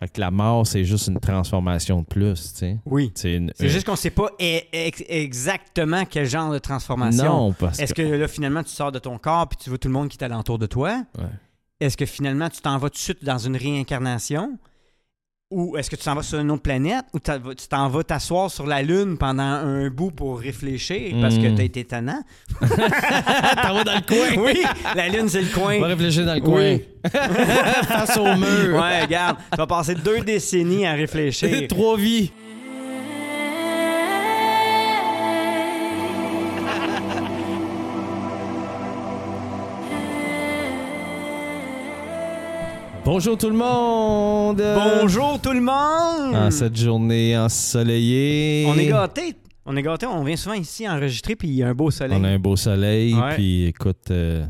Fait que la mort, c'est juste une transformation de plus, tu sais. Oui. C'est une- juste qu'on sait pas e- ex- exactement quel genre de transformation. Non, parce Est-ce que là, finalement, tu sors de ton corps puis tu vois tout le monde qui est alentour de toi? Ouais. Est-ce que finalement, tu t'en vas tout de suite dans une réincarnation? Ou est-ce que tu t'en vas sur une autre planète? Ou tu t'en vas t'asseoir sur la Lune pendant un bout pour réfléchir parce que Mm. t'as été tannant? T'en vas dans le coin. oui, la Lune, c'est le On va coin. réfléchir dans le coin. Oui. Face au mur. Ouais, regarde, tu vas passer deux décennies à réfléchir. Trois vies. Bonjour tout le monde! Bonjour tout le monde! En cette journée ensoleillée. On est gâtés. On est gâtés. On vient souvent ici enregistrer, puis il y a un beau soleil. On a un beau soleil. Ouais. Puis écoute, euh,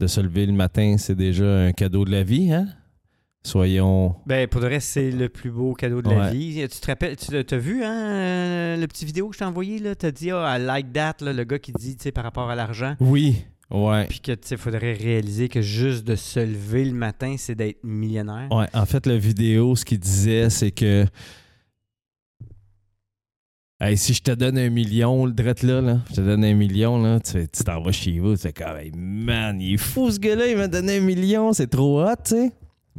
de se lever le matin, c'est déjà un cadeau de la vie, hein? Soyons. Ben, pour le reste, c'est le plus beau cadeau de la vie. Tu te rappelles, tu as vu, hein, euh, le petit vidéo que je t'ai envoyé, là? T'as dit, ah, I like that, là, le gars qui dit, tu sais, par rapport à l'argent. Oui, ouais. Puis que, tu sais, faudrait réaliser que juste de se lever le matin, c'est d'être millionnaire. Ouais, en fait, la vidéo, ce qu'il disait, c'est que. Hey, si je te donne un million, le drette là, là, je te donne un million, là, tu t'en vas chez vous, tu fais comme, hey, man, il est fou ce gars-là, il m'a donné un million, c'est trop hot, tu sais.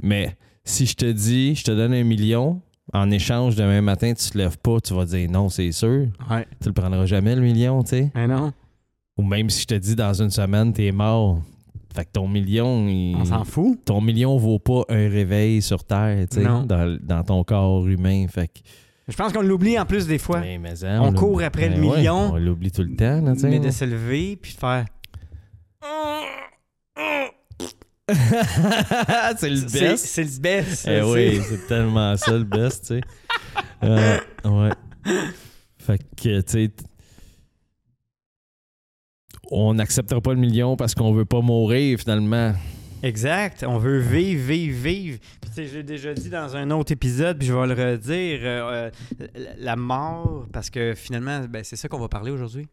Mais si je te dis, je te donne un million, en échange, demain matin, tu te lèves pas, tu vas dire non, c'est sûr. Ouais. Tu le prendras jamais, le million, tu sais. Non, Ou même si je te dis, dans une semaine, t'es mort. Fait que ton million, il- on s'en fout. ton million vaut pas un réveil sur Terre, tu sais, dans, dans ton corps humain. Fait que, Je pense qu'on l'oublie en plus des fois. Mais- mais On court après le Ben ouais, million. on l'oublie tout le temps, là, tu sais. Mais de se lever, puis de faire. c'est le best. c'est le best. Eh oui, c'est- tellement ça le best, tu sais. Euh, ouais. Fait que, tu sais, on n'acceptera pas le million parce qu'on veut pas mourir finalement. Exact. On veut vivre, vivre, vivre. Puis, tu sais, je l'ai déjà dit dans un autre épisode, puis je vais le redire. euh, euh, la mort, parce que finalement, ben, c'est ça qu'on va parler aujourd'hui.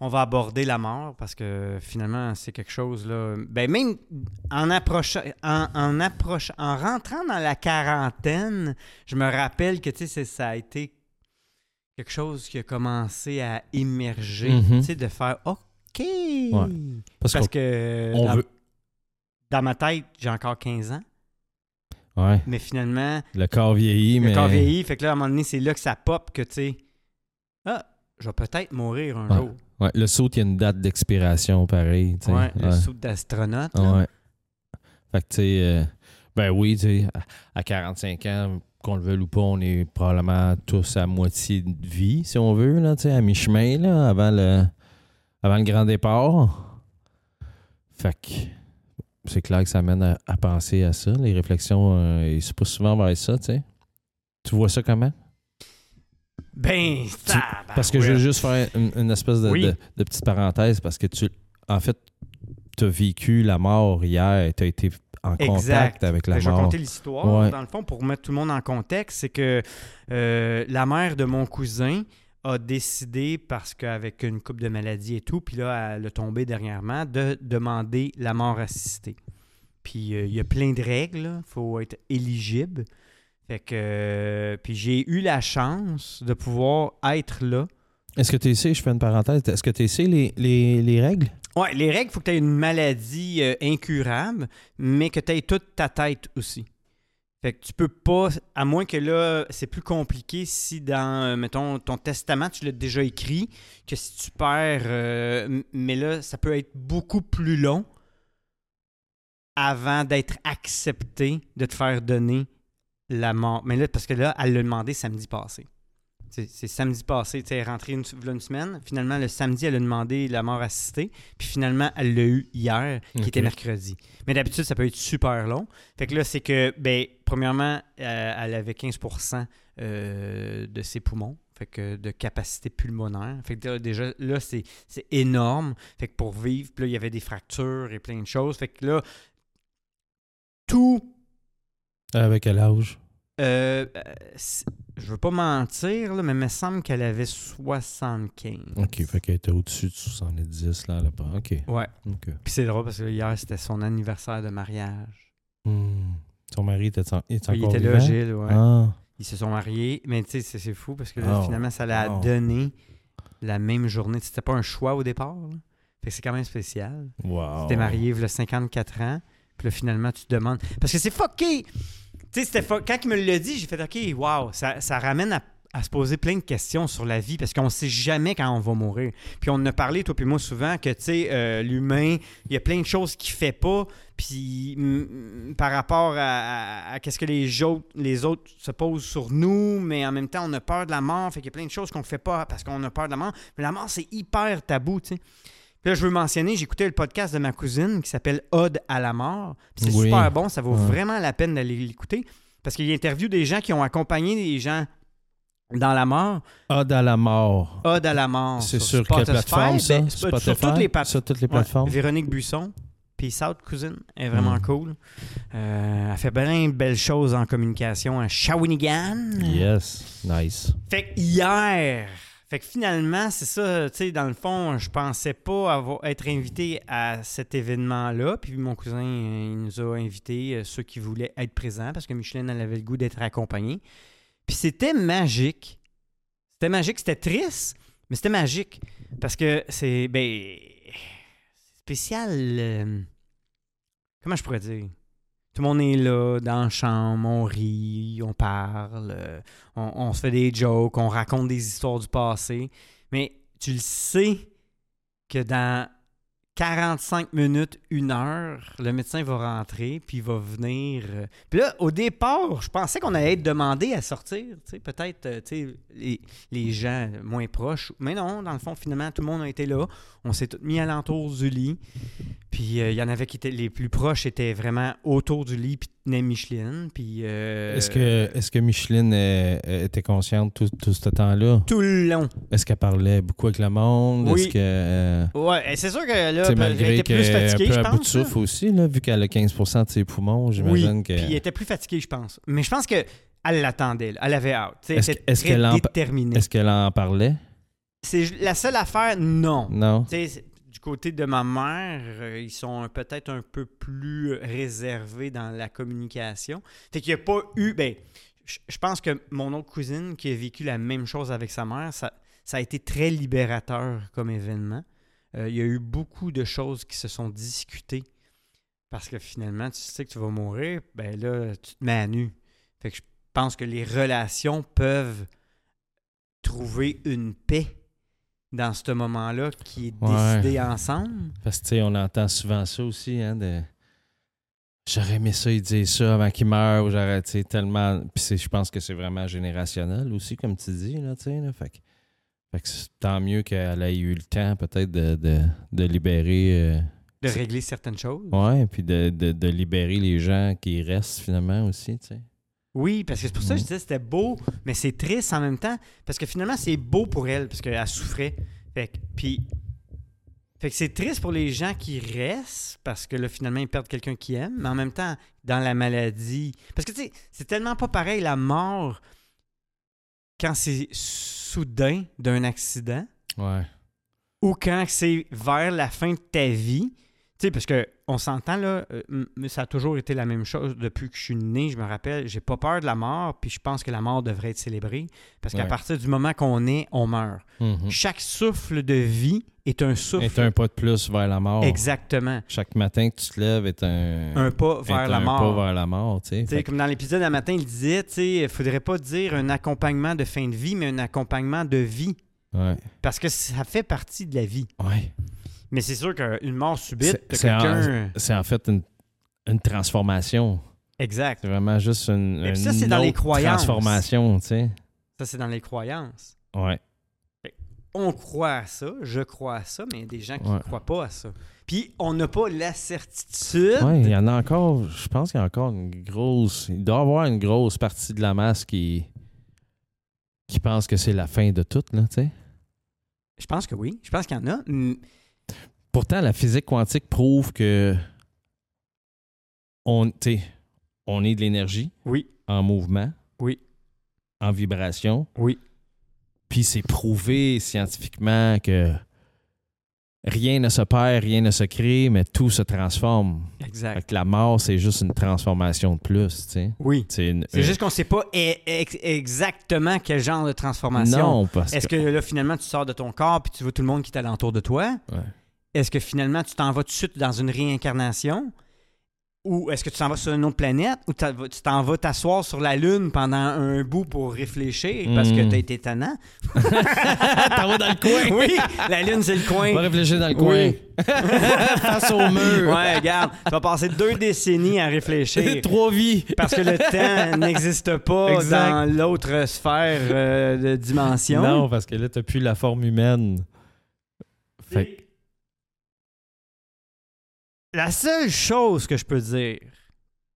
On va aborder la mort parce que finalement, c'est quelque chose là. Ben, même en approchant, en, en approchant, en rentrant dans la quarantaine, je me rappelle que tu sais, ça a été quelque chose qui a commencé à émerger. Mhm. Tu sais, de faire OK. Parce, Parce que on dans, veut. dans ma tête, j'ai encore 15 ans, Ouais, mais finalement, le corps vieillit, le mais. corps vieillit. Fait que là, à un moment donné, c'est là que ça pop que tu sais, ah, je vais peut-être mourir un Ouais. jour. Ouais, le saut, il y a une date d'expiration pareil. Ouais, le saut d'astronaute. Ouais. Fait que, tu sais, euh, ben oui, tu sais, à- à 45 ans, qu'on le veuille ou pas, on est probablement tous à moitié de vie, si on veut, là, tu sais, à mi-chemin, là, avant le, avant le grand départ. Fait que c'est clair que ça mène à, à penser à ça. Les réflexions, euh, ils se poussent souvent vers ça, tu sais. Tu vois ça comment? Ben, ça. Parce que je veux juste faire une, une espèce de, Oui. de- de petite parenthèse, parce que tu, en fait, tu as vécu la mort hier, tu as été en Exact. contact avec la Ben, je vais mort. compter l'histoire. Ouais. Dans le fond, pour mettre tout le monde en contexte, c'est que euh, la mère de mon cousin a décidé, parce qu'avec une coupe de maladies et tout, puis là, elle a tombé dernièrement, de demander la mort assistée. Puis euh, il y a plein de règles, il faut être éligible. Fait que, euh, puis j'ai eu la chance de pouvoir être là. Est-ce que tu sais, je fais une parenthèse, est-ce que tu sais les, les, les règles? Ouais, les règles, il faut que tu aies une maladie euh, incurable, mais que tu aies toute ta tête aussi. Fait que tu peux pas, à moins que là, c'est plus compliqué si dans, euh, mettons, ton testament, tu l'as déjà écrit, que si tu perds, euh, mais là, ça peut être beaucoup plus long avant d'être accepté de te faire donner la mort. Mais là, parce que là, elle l'a demandé samedi passé. C'est samedi passé, elle est rentrée une, semaine. Finalement, le samedi, elle a demandé la mort assistée. Puis finalement, elle l'a eu hier, qui était mercredi. Mais d'habitude, ça peut être super long. Fait que là, c'est que, ben, premièrement, euh, elle avait 15% euh, de ses poumons. Fait que de capacité pulmonaire. Fait que déjà, là, c'est c'est énorme. Fait que pour vivre, puis là, il y avait des fractures et plein de choses. Fait que là, tout Avec quel âge? Euh, euh, je veux pas mentir, là, mais il me semble qu'elle avait 75. OK, fait qu'elle était au-dessus de 70, là, là-bas. OK. Ouais. OK. Puis c'est drôle parce que hier, c'était son anniversaire de mariage. Hmm. Son mari était, en- Il encore était là, vivant? Gilles, ouais. Ah, Ils se sont mariés, mais tu sais, c'est- fou parce que là, Oh, finalement, ça l'a oh. donné la même journée. C'était pas un choix au départ. là. Fait que c'est quand même spécial. wow. T'es marié, il y a 54 ans, puis là, finalement, tu te demandes. Parce que c'est fucké! Quand il me l'a dit, j'ai fait OK, wow, ça, ça ramène à, se poser plein de questions sur la vie parce qu'on sait jamais quand on va mourir. Puis on a parlé, toi puis moi, souvent, que tu euh, l'humain, il y a plein de choses qu'il fait pas, puis par rapport à, qu'est-ce que les autres, les autres se posent sur nous, mais en même temps, on a peur de la mort, fait qu'il y a plein de choses qu'on fait pas parce qu'on a peur de la mort. Mais la mort, c'est hyper tabou. Puis là, je veux mentionner, j'écoutais le podcast de ma cousine qui s'appelle Ode à la mort. C'est Oui. super bon, ça vaut Ouais. vraiment la peine d'aller l'écouter. Parce qu'il interviewe des gens qui ont accompagné des gens dans la mort. Ode à la mort. Ode à la mort. C'est sur quelle plateforme, ça? ben, sur toutes les, Sur toutes les Ouais, plateformes? Véronique Buisson. Peace out, cousine. Elle est vraiment Mm. cool. Euh, elle fait plein de belles choses en communication à Shawinigan. Yes. Nice. Fait que hier, fait que finalement, c'est ça, tu sais, dans le fond, je pensais pas être invité à cet événement-là. Puis mon cousin, euh, il nous a invités, euh, ceux qui voulaient être présents, parce que Micheline, elle avait le goût d'être accompagnée. Puis c'était magique. C'était magique, c'était triste, mais c'était magique. Parce que c'est, ben, spécial. euh, comment je pourrais dire? Tout le monde est là, dans la chambre, on rit, on parle, euh, on, on se fait des jokes, on raconte des histoires du passé. Mais tu le sais que dans 45 minutes, une heure, le médecin va rentrer, puis il va venir. euh, Puis là, au départ, je pensais qu'on allait être demandé à sortir, tu sais, peut-être, euh, tu sais, les, les gens moins proches. Mais non, dans le fond, finalement, tout le monde a été là. On s'est tous mis alentour du lit. Puis euh, il y en avait qui étaient les plus proches, étaient vraiment autour du lit, puis tenaient Micheline. Puis. euh, Est-ce que, est que Micheline était consciente tout, tout ce temps-là? Tout le long. Est-ce qu'elle parlait beaucoup avec le monde? Oui. Est-ce que. euh, Ouais, et c'est sûr que là, tu sais, elle malgré était plus est fatiguée, un je peu à bout de pense. là. souffle aussi, là, vu qu'elle a 15% de ses poumons, j'imagine oui, que. puis elle était plus fatiguée, je pense. Mais je pense que elle l'attendait, là. elle avait hâte. Est-ce très qu'elle en- parlait? C'est la seule affaire, non. Non? Du côté de ma mère, euh, ils sont peut-être un peu plus réservés dans la communication. Fait qu'il n'y a pas eu. Ben, je je pense que mon autre cousine qui a vécu la même chose avec sa mère, ça, ça a été très libérateur comme événement. Euh, il y a eu beaucoup de choses qui se sont discutées. Parce que finalement, tu sais que tu vas mourir, ben là, tu te mets à nu. Fait que je pense que les relations peuvent trouver une paix dans ce moment-là qui est Ouais. décidé ensemble. Parce que, tu sais, on entend souvent ça aussi, hein, de... J'aurais aimé ça, il disait ça avant qu'il meure, ou j'aurais, tu sais, tellement... Puis c'est- je pense que c'est vraiment générationnel aussi, comme tu dis, là, tu sais, là. Fait que, fait que c'est tant mieux qu'elle ait eu le temps, peut-être, de, de, de libérer... euh, De régler certaines choses. Ouais, puis de, de, de libérer les gens qui restent, finalement, aussi, tu sais. Oui, parce que c'est pour ça que je Mhm. disais que c'était beau, mais c'est triste en même temps. Parce que finalement, c'est beau pour elle, parce qu'elle souffrait. Fait que, puis, fait que c'est triste pour les gens qui restent, parce que là, finalement, ils perdent quelqu'un qu'ils aiment, mais en même temps, dans la maladie. Parce que, tu sais, c'est tellement pas pareil la mort quand c'est soudain d'un accident Ouais. ou quand c'est vers la fin de ta vie. Tu sais, parce que on s'entend là, euh, mais ça a toujours été la même chose depuis que je suis né. Je me rappelle, j'ai pas peur de la mort, puis je pense que la mort devrait être célébrée. Parce qu'à Ouais. partir du moment qu'on est, on meurt. Mhm. Chaque souffle de vie est un souffle. Est un pas de plus vers la mort. Exactement. Chaque matin que tu te lèves est un, Un pas est vers la un mort. pas vers la mort, tu sais. Fait comme dans l'épisode un matin, il disait, tu sais, il faudrait pas dire un accompagnement de fin de vie, mais un accompagnement de vie. Ouais. Parce que ça fait partie de la vie. Ouais. Mais c'est sûr qu'une mort subite, C'est- en- fait une, une transformation. Exact. C'est vraiment juste une, ça, c'est dans les croyances. transformation, tu sais. Ça, c'est dans les croyances. Ouais. on croit à ça, je crois à ça, mais il y a des gens qui ne Ouais. croient pas à ça. Puis on n'a pas la certitude. Ouais, il y en a encore, je pense qu'il y a encore une grosse, il doit y avoir une grosse partie de la masse qui qui pense que c'est la fin de tout, là, tu sais. Je pense que oui. Je pense qu'il y en a. Pourtant, la physique quantique prouve que on, on est de l'énergie Oui, en mouvement, oui, en vibration, oui. puis c'est prouvé scientifiquement que rien ne se perd, rien ne se crée, mais tout se transforme. Fait Exact. que la mort, c'est juste une transformation de plus, tu sais. Oui. C'est une- C'est juste qu'on sait pas e- ex- exactement quel genre de transformation. Non, parce Est-ce que là, finalement, tu sors de ton corps puis tu vois tout le monde qui est alentour de toi? Ouais. Est-ce que finalement, tu t'en vas tout de suite dans une réincarnation? Ou est-ce que tu t'en vas sur une autre planète? Ou tu t'en vas t'asseoir sur la Lune pendant un bout pour réfléchir parce que Mm. t'as été tannant? T'en vas dans le coin. oui, la Lune, c'est le On va coin. réfléchir dans le coin. Oui. Face au mur. Ouais, regarde, tu vas passer deux décennies à réfléchir. Trois vies. Parce que le temps n'existe pas Exact. dans l'autre sphère euh, de dimension. Non, parce que là, t'as plus la forme humaine. Fait que- La seule chose que je peux dire,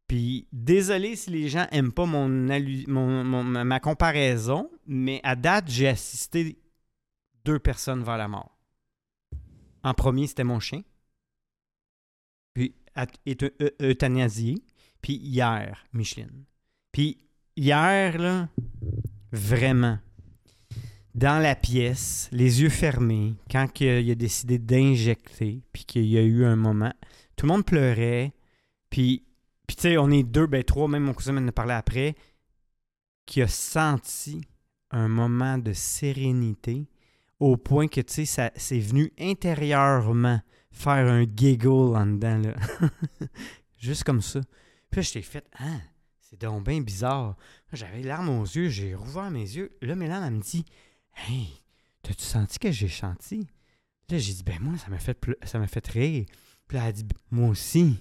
puis désolé si les gens aiment pas mon, ma comparaison, mais à date, j'ai assisté deux personnes vers la mort. En premier, c'était mon chien, puis at- est eu- eu- euthanasié, puis hier, Micheline. Puis hier, là, vraiment, dans la pièce, les yeux fermés, quand il a décidé d'injecter, puis qu'il y a eu un moment, tout le monde pleurait, puis, puis tu sais, on est deux, ben trois, même mon cousin m'en a parlé après, qui a senti un moment de sérénité au point que, tu sais, c'est venu intérieurement faire un giggle en dedans, là. Juste comme ça. Puis je t'ai fait, ah, c'est donc bien bizarre. J'avais larmes aux yeux, j'ai rouvert mes yeux. Là, Mélane, elle me dit, hey, t'as-tu senti que j'ai chanté? Là, j'ai dit, ben moi, ça m'a fait, ça m'a fait rire. Puis là, elle a dit, moi aussi.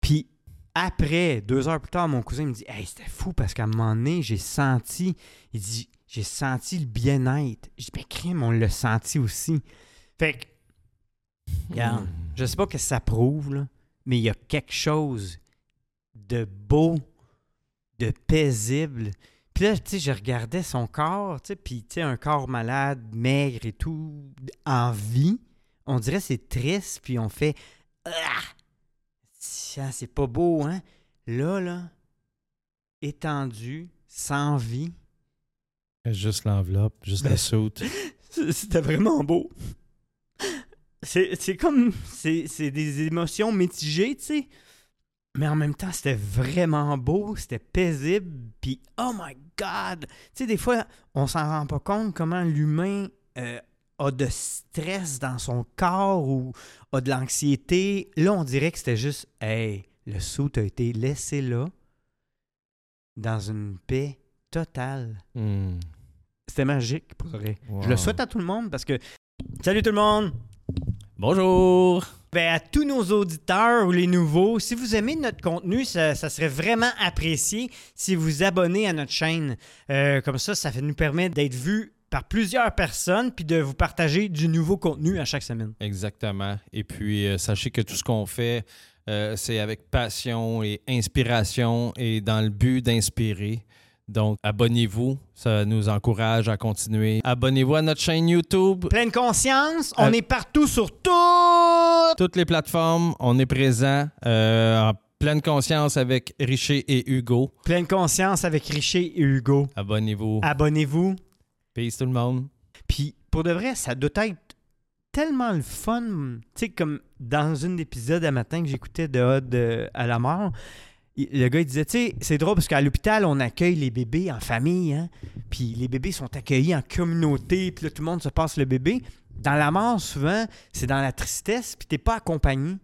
Puis après, deux heures plus tard, mon cousin me dit, hey, c'était fou parce qu'à un moment donné, j'ai senti, il dit, j'ai senti le bien-être. J'ai dit, ben crime, on l'a senti aussi. Fait que, regarde, je sais pas que ça prouve, là, mais il y a quelque chose de beau, de paisible. Puis là, tu sais, je regardais son corps, tu sais, puis tu sais, un corps malade, maigre et tout, en vie. On dirait que c'est triste, puis on fait Ah! Tiens, c'est pas beau, hein? Là, là, étendu, sans vie, Juste l'enveloppe, juste Ben, la soute. c'était vraiment beau. C'est comme. C'est c'est des émotions mitigées, tu sais. Mais en même temps, c'était vraiment beau, c'était paisible, puis oh my god! Tu sais, des fois, on s'en rend pas compte comment l'humain euh, a de stress dans son corps ou a de l'anxiété. Là, on dirait que c'était juste, hey, le saut a été laissé là, dans une paix totale. Hmm. C'était magique, pour vrai. Je le souhaite à tout le monde parce que. Salut tout le monde! Bonjour! Ben, à tous nos auditeurs ou les nouveaux, si vous aimez notre contenu, ça, ça serait vraiment apprécié si vous vous abonnez à notre chaîne. Euh, comme ça, ça nous permet d'être vus par plusieurs personnes puis de vous partager du nouveau contenu à chaque semaine. Exactement. Et puis, euh, sachez que tout ce qu'on fait, euh, c'est avec passion et inspiration et dans le but d'inspirer. Donc, abonnez-vous. Ça nous encourage à continuer. Abonnez-vous à notre chaîne YouTube. Pleine conscience, on Euh, est partout sur tout. Toutes les plateformes, on est présent en pleine conscience avec Richer et Hugo. Pleine conscience avec Richer et Hugo. Abonnez-vous. Abonnez-vous. Peace tout le monde. Puis pour de vrai, ça doit être tellement le fun. Tu sais, comme dans un épisode à matin que j'écoutais de Odd à la mort, le gars il disait, tu sais, c'est drôle parce qu'à l'hôpital, on accueille les bébés en famille, hein, puis les bébés sont accueillis en communauté, puis là, tout le monde se passe le bébé. Dans la mort, souvent, c'est dans la tristesse, puis t'es pas accompagné.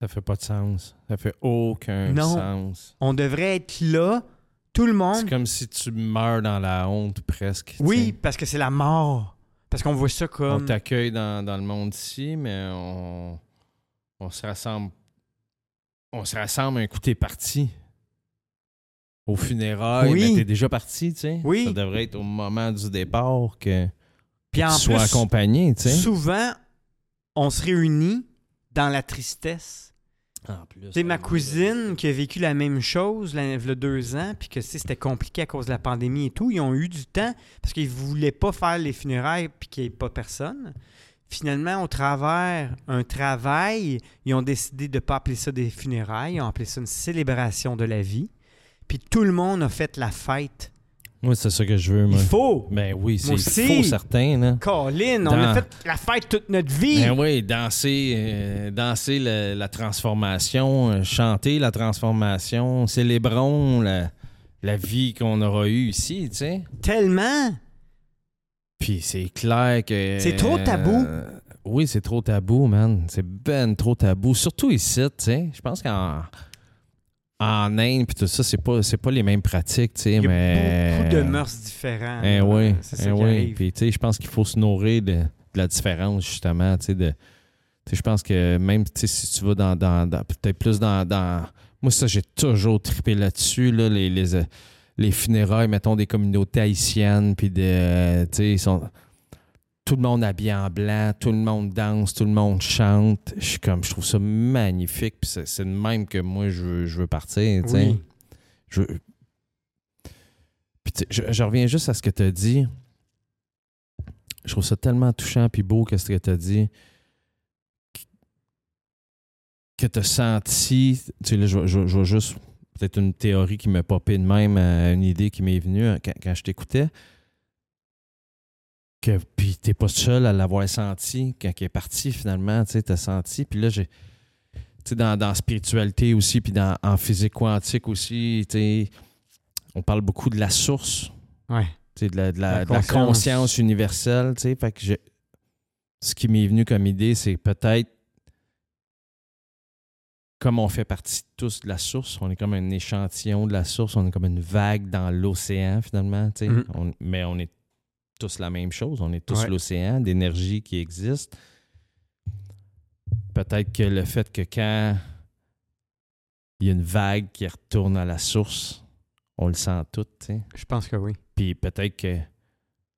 Ça fait pas de sens. Ça fait aucun Non. sens. On devrait être là, tout le monde. C'est comme si tu meurs dans la honte presque. tu Oui, parce que c'est la mort. Parce qu'on voit ça On comme... t'accueille dans, dans le monde ici, mais on, on se rassemble. On se rassemble un coup, t'es parti. Au funérailles, Oui. mais t'es déjà parti, tu sais. Oui. Ça devrait être au moment du départ que Puis tu en sois plus, accompagné, tu sais. souvent, on se réunit dans la tristesse. En plus. C'est ma cousine qui a vécu la même chose là, il y a deux ans, puis que c'était compliqué à cause de la pandémie et tout. Ils ont eu du temps parce qu'ils voulaient pas faire les funérailles puis qu'il n'y ait pas personne. Finalement, au travers un travail, ils ont décidé de ne pas appeler ça des funérailles, ils ont appelé ça une célébration de la vie. Puis tout le monde a fait la fête Moi, c'est ça que je veux, Il moi. faut. Ben oui, c'est faux certain, là. Colin, on Dans- a fait la fête toute notre vie. Ben oui, danser, euh, danser la transformation, euh, chanter la transformation, célébrons la, la vie qu'on aura eue ici, tu sais. Tellement. Puis c'est clair que. C'est trop tabou. euh, oui, c'est trop tabou, man. C'est ben trop tabou. Surtout ici, tu sais. Je pense qu'en en Inde, puis tout ça, c'est pas, c'est pas les mêmes pratiques, tu sais. Il y a mais... beaucoup de mœurs différentes. Eh oui, eh oui. Puis, tu sais, je pense qu'il faut se nourrir de, de la différence, justement, tu sais, de... je pense que même, tu sais, si tu vas dans... dans, dans- peut-être plus dans, dans... Moi, ça, j'ai toujours trippé là-dessus, là, les, les, euh, les funérailles, mettons, des communautés haïtiennes, puis de... tu sais, ils sont... Tout le monde habillé en blanc, tout le monde danse, tout le monde chante. Je suis comme, je trouve ça magnifique, puis c'est c'est de même que moi, je veux, je veux partir. Oui. Je, Puis je, je reviens juste à ce que tu as dit. Je trouve ça tellement touchant puis beau que ce que tu as dit. Que tu as senti. Tu sais, là, je, vais juste. Peut-être une théorie qui m'a popé de même, une idée qui m'est venue quand, quand je t'écoutais. Que, puis t'es pas seul à l'avoir senti quand il est parti finalement, tu sais, t'as senti. Puis là, j'ai. Tu sais, dans, dans spiritualité aussi, puis dans, en physique quantique aussi, tu sais, on parle beaucoup de la source, Ouais. tu sais, de la, de la- La de la conscience. universelle, tu sais. Fait que je- ce qui m'est venu comme idée, c'est peut-être comme on fait partie tous de la source, on est comme un échantillon de la source, on est comme une vague dans l'océan finalement, tu sais. Mhm. On- mais on est tous la même chose, on est tous Ouais. l'océan d'énergie qui existe. Peut-être que le fait que quand il y a une vague qui retourne à la source, on le sent tout, tu sais. Je pense que oui. Puis peut-être que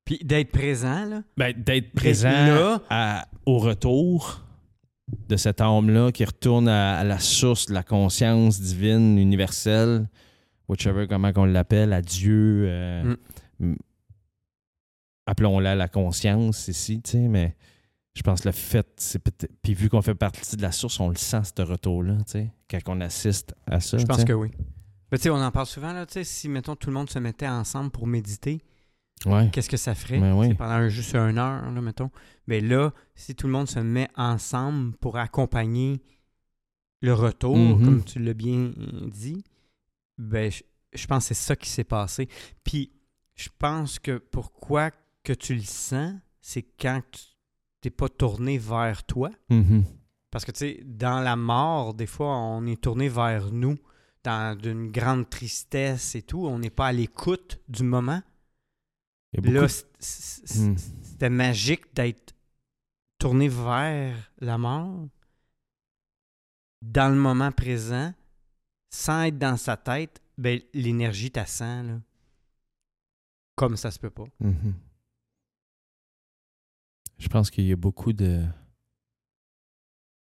Puis d'être présent, là. ben, d'être Présent là. à- au retour de cette âme-là qui retourne à, à la source de la conscience divine, universelle, whichever comment qu'on l'appelle, à Dieu. euh, Mm. Appelons-la la conscience ici, tu sais, mais je pense que le fait, c'est peut-être. Puis vu qu'on fait partie de la source, on le sent, ce retour-là, tu sais, quand on assiste à ça. Je pense que oui. Mais tu sais, on en parle souvent, là. Tu sais, si, mettons, tout le monde se mettait ensemble pour méditer, Ouais. qu'est-ce que ça ferait? Ben oui. Pendant juste une heure, là, mettons. Mais là, si tout le monde se met ensemble pour accompagner le retour, Mhm. comme tu l'as bien dit, ben, je, je pense que c'est ça qui s'est passé. Puis, je pense que pourquoi que tu le sens, c'est quand tu n'es pas tourné vers toi. Mhm. Parce que, tu sais, dans la mort, des fois, on est tourné vers nous, dans une grande tristesse et tout. On n'est pas à l'écoute du moment. Là, Hmm. c'était magique d'être tourné vers la mort dans le moment présent, sans être dans sa tête. Ben, l'énergie t'assent, là. Comme ça se peut pas. Mhm. Je pense qu'il y a beaucoup de.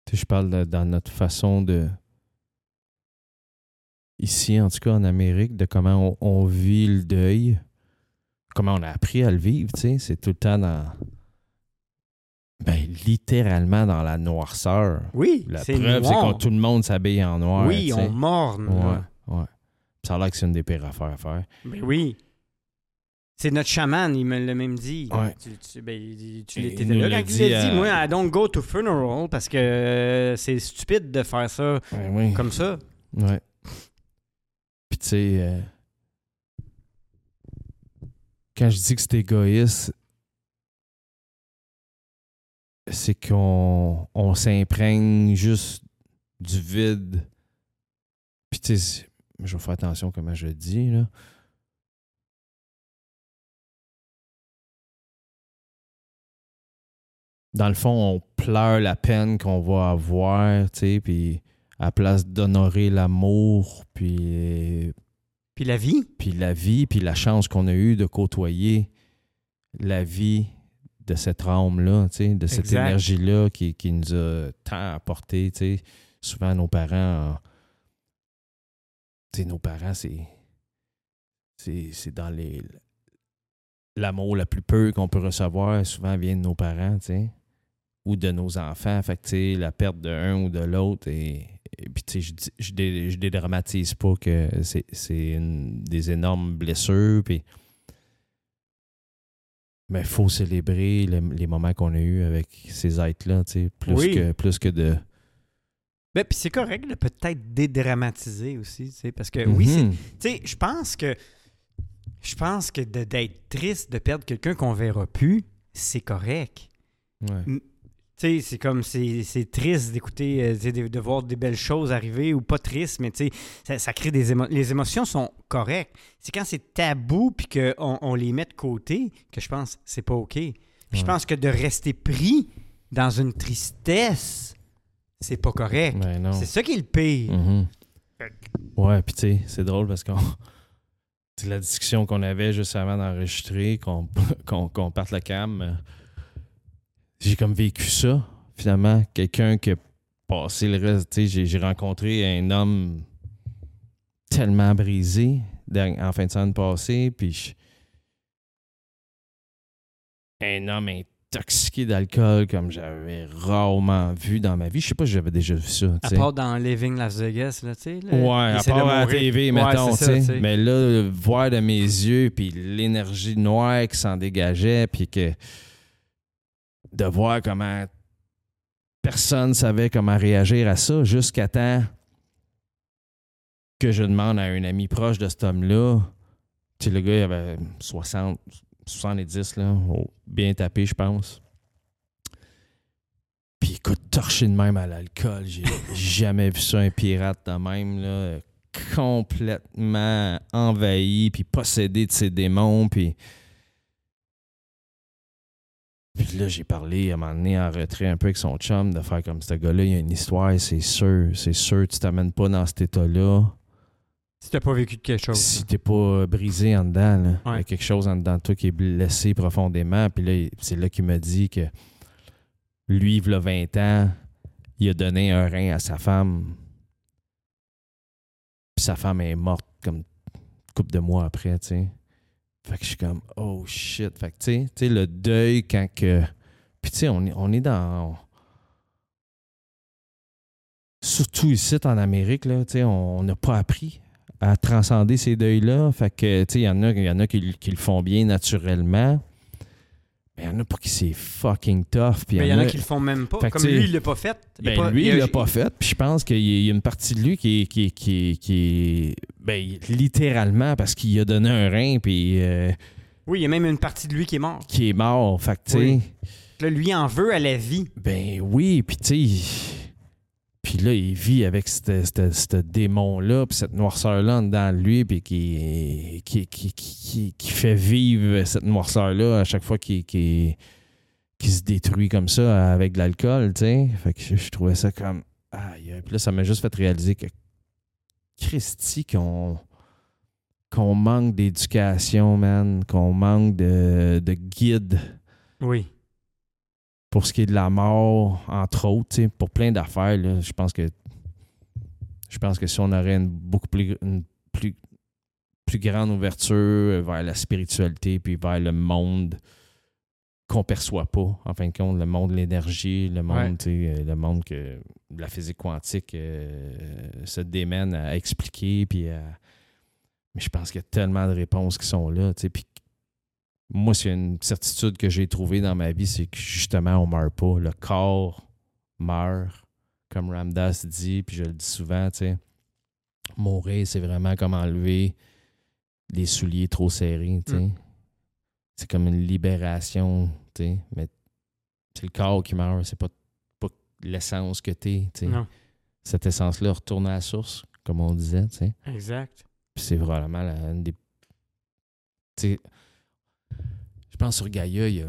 Tu sais, je parle de- dans notre façon de. Ici, en tout cas en Amérique, de comment on, on vit le deuil, comment on a appris à le vivre, tu sais. C'est tout le temps dans. Ben, littéralement dans la noirceur. Oui, La c'est preuve, c'est que tout le monde s'habille en noir. Oui, tu sais. on morne. Ouais, ouais. Ça a l'air que c'est une des pires affaires à faire. Ben oui. C'est notre chaman, il me l'a même dit. Ouais. Tu, tu, ben, tu là quand il dit l'a dit. à- Moi, I don't go to funeral parce que euh, c'est stupide de faire ça Ouais, oui. comme ça. Ouais. Puis tu sais, euh, quand je dis que c'est égoïste, c'est qu'on on s'imprègne juste du vide. Puis tu sais, je vais faire attention comment je le dis, là. Dans le fond, on pleure la peine qu'on va avoir, tu sais, puis à la place d'honorer l'amour, puis, Puis la vie. puis la vie, puis la chance qu'on a eue de côtoyer la vie de cette âme-là, tu sais, de cette énergie-là qui, qui nous a tant apporté, tu sais. Souvent, nos parents, tu sais, nos parents, c'est, c'est, c'est dans les... L'amour le plus peu qu'on peut recevoir, souvent vient de nos parents, tu sais, ou de nos enfants. Fait que, tu sais, la perte de un ou de l'autre, et, et puis, tu sais, je, je, dé- je dédramatise pas que c'est, des énormes blessures, puis Mais il faut célébrer le- les moments qu'on a eus avec ces êtres-là, tu sais, plus, Oui. que, plus que de. Ben, puis c'est correct de peut-être dédramatiser aussi, tu sais, parce que oui, c'est Mhm. Tu sais, je pense que je pense que de- d'être triste de perdre quelqu'un qu'on verra plus, c'est correct. Ouais. Sais, c'est comme c'est triste d'écouter, euh, de, de voir des belles choses arriver ou pas triste, mais tu sais, ça, ça crée des émotions. Les émotions sont correctes. C'est quand c'est tabou puis qu'on on les met de côté que je pense que c'est pas OK. Puis je pense que de rester pris dans une tristesse, c'est pas correct. Ben. C'est ça qui est le pire. Mhm. Fait Ouais, puis tu sais, c'est drôle parce qu'on. C'est la discussion qu'on avait juste avant d'enregistrer, qu'on parte la cam. J'ai comme vécu ça, finalement. Quelqu'un qui a passé le reste. J'ai- rencontré un homme tellement brisé en fin de semaine passée, puis je- un homme intoxiqué d'alcool comme j'avais rarement vu dans ma vie. Je sais pas si j'avais déjà vu ça. À part dans Living Las Vegas, là, tu sais. Ouais, à part à la. TV, Ouais, mettons, ça, sais. Mais là, voir de mes yeux, puis l'énergie noire qui s'en dégageait, puis que de voir comment personne savait comment réagir à ça, jusqu'à temps que je demande à un ami proche de cet homme-là, tu sais, le gars, il avait 60, 70, là, oh, bien tapé, je pense. Puis écoute, torché de même à l'alcool. J'ai jamais vu ça, un pirate de même, là, complètement envahi, puis possédé de ses démons, puis... Puis là, j'ai parlé à un moment donné en retrait un peu avec son chum de faire comme ce gars-là, il y a une histoire, c'est sûr, c'est sûr, tu t'amènes pas dans cet état-là Si t'as pas vécu de quelque chose. si t'es pas brisé en dedans, là. il y a quelque chose en dedans de toi qui est blessé profondément. Puis là, c'est là qu'il m'a dit que lui, il a 20 ans, il a donné un rein à sa femme. Puis sa femme est morte comme couple de mois après, tu sais. Fait que je suis comme, oh shit. Fait que tu sais, le deuil quand que. Puis tu sais, on est, on est dans. Surtout ici en Amérique, là, on n'a pas appris à transcender ces deuils-là. Fait que, tu sais, il y en a, y en a qui, qui le font bien naturellement. Mais il y en a pas qui c'est fucking tough. Puis Mais il y en a qui le font même pas. Comme lui, il l'a pas fait. Il ben, pas- lui, il l'a pas fait. Puis je pense qu'il y a une partie de lui qui est, qui qui ben, littéralement parce qu'il a donné un rein puis euh, Oui, il y a même une partie de lui qui est mort. qui est mort. Fait que, tu sais, Oui. Là, lui en veut à la vie. ben oui, puis tu sais, puis là, il vit avec ce démon-là, puis cette noirceur-là de lui, puis qui, qui, qui, qui, qui fait vivre cette noirceur-là à chaque fois qu'il se détruit comme ça avec de l'alcool, tu sais. Fait que je, trouvais ça comme... Aïe, puis là, ça m'a juste fait réaliser que Christy, qu'on qu'on manque d'éducation, man, qu'on manque de, de guide Oui. Pour ce qui est de la mort, entre autres, pour plein d'affaires, je pense que je pense que si on aurait une beaucoup plus, une plus, plus grande ouverture vers la spiritualité puis vers le monde qu'on perçoit pas, en fin de compte, le monde de l'énergie, le monde, Ouais. tu sais, euh, le monde que la physique quantique euh, se démène à expliquer puis à- mais je pense qu'il y a tellement de réponses qui sont là, puis moi, c'est une certitude que j'ai trouvée dans ma vie, c'est que justement, on meurt pas. Le corps meurt, comme Ramdas dit, puis je le dis souvent, tu sais. Mourir, c'est vraiment comme enlever les souliers trop serrés, tu sais. Mm. C'est comme une libération, tu sais. Mais c'est le corps qui meurt, c'est pas, pas l'essence que t'es, tu sais. Cette essence-là retourne à la source, comme on disait, tu sais. Exact. Puis c'est vraiment la, une des. Tu sais, je pense sur Gaïa, il y a.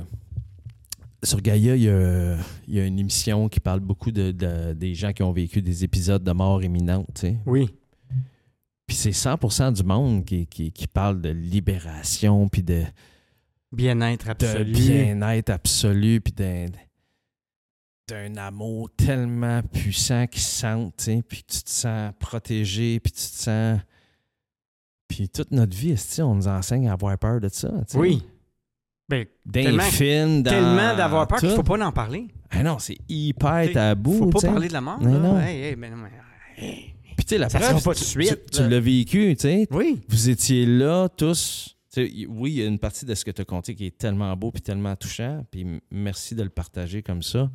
Sur Gaïa, il y a, il y a une émission qui parle beaucoup de, de- des gens qui ont vécu des épisodes de mort imminente, tu sais. Oui. Puis c'est 100% du monde qui, qui, qui parle de libération, puis de, Bien-être de absolu. bien-être absolu, puis d'un, d'un amour tellement puissant qui se sent, tu sais, puis que tu te sens protégé, puis tu te sens... Puis toute notre vie, on nous enseigne à avoir peur de ça, tu sais? Oui. Ben, Tellement- films, dans tellement d'avoir peur qu'il tout. faut pas en parler. Ah non, c'est hyper tabou, faut pas parler de la mort. Mais non. Hey, hey, non, mais- hey. Puis tu sais, la Ça preuve, sera pas tout de tu- suite, Tu, tu là. l'as vécu, tu sais. Oui. Vous étiez là tous, oui, il y a une partie de ce que tu as conté qui est tellement beau puis tellement touchant, puis merci de le partager comme ça.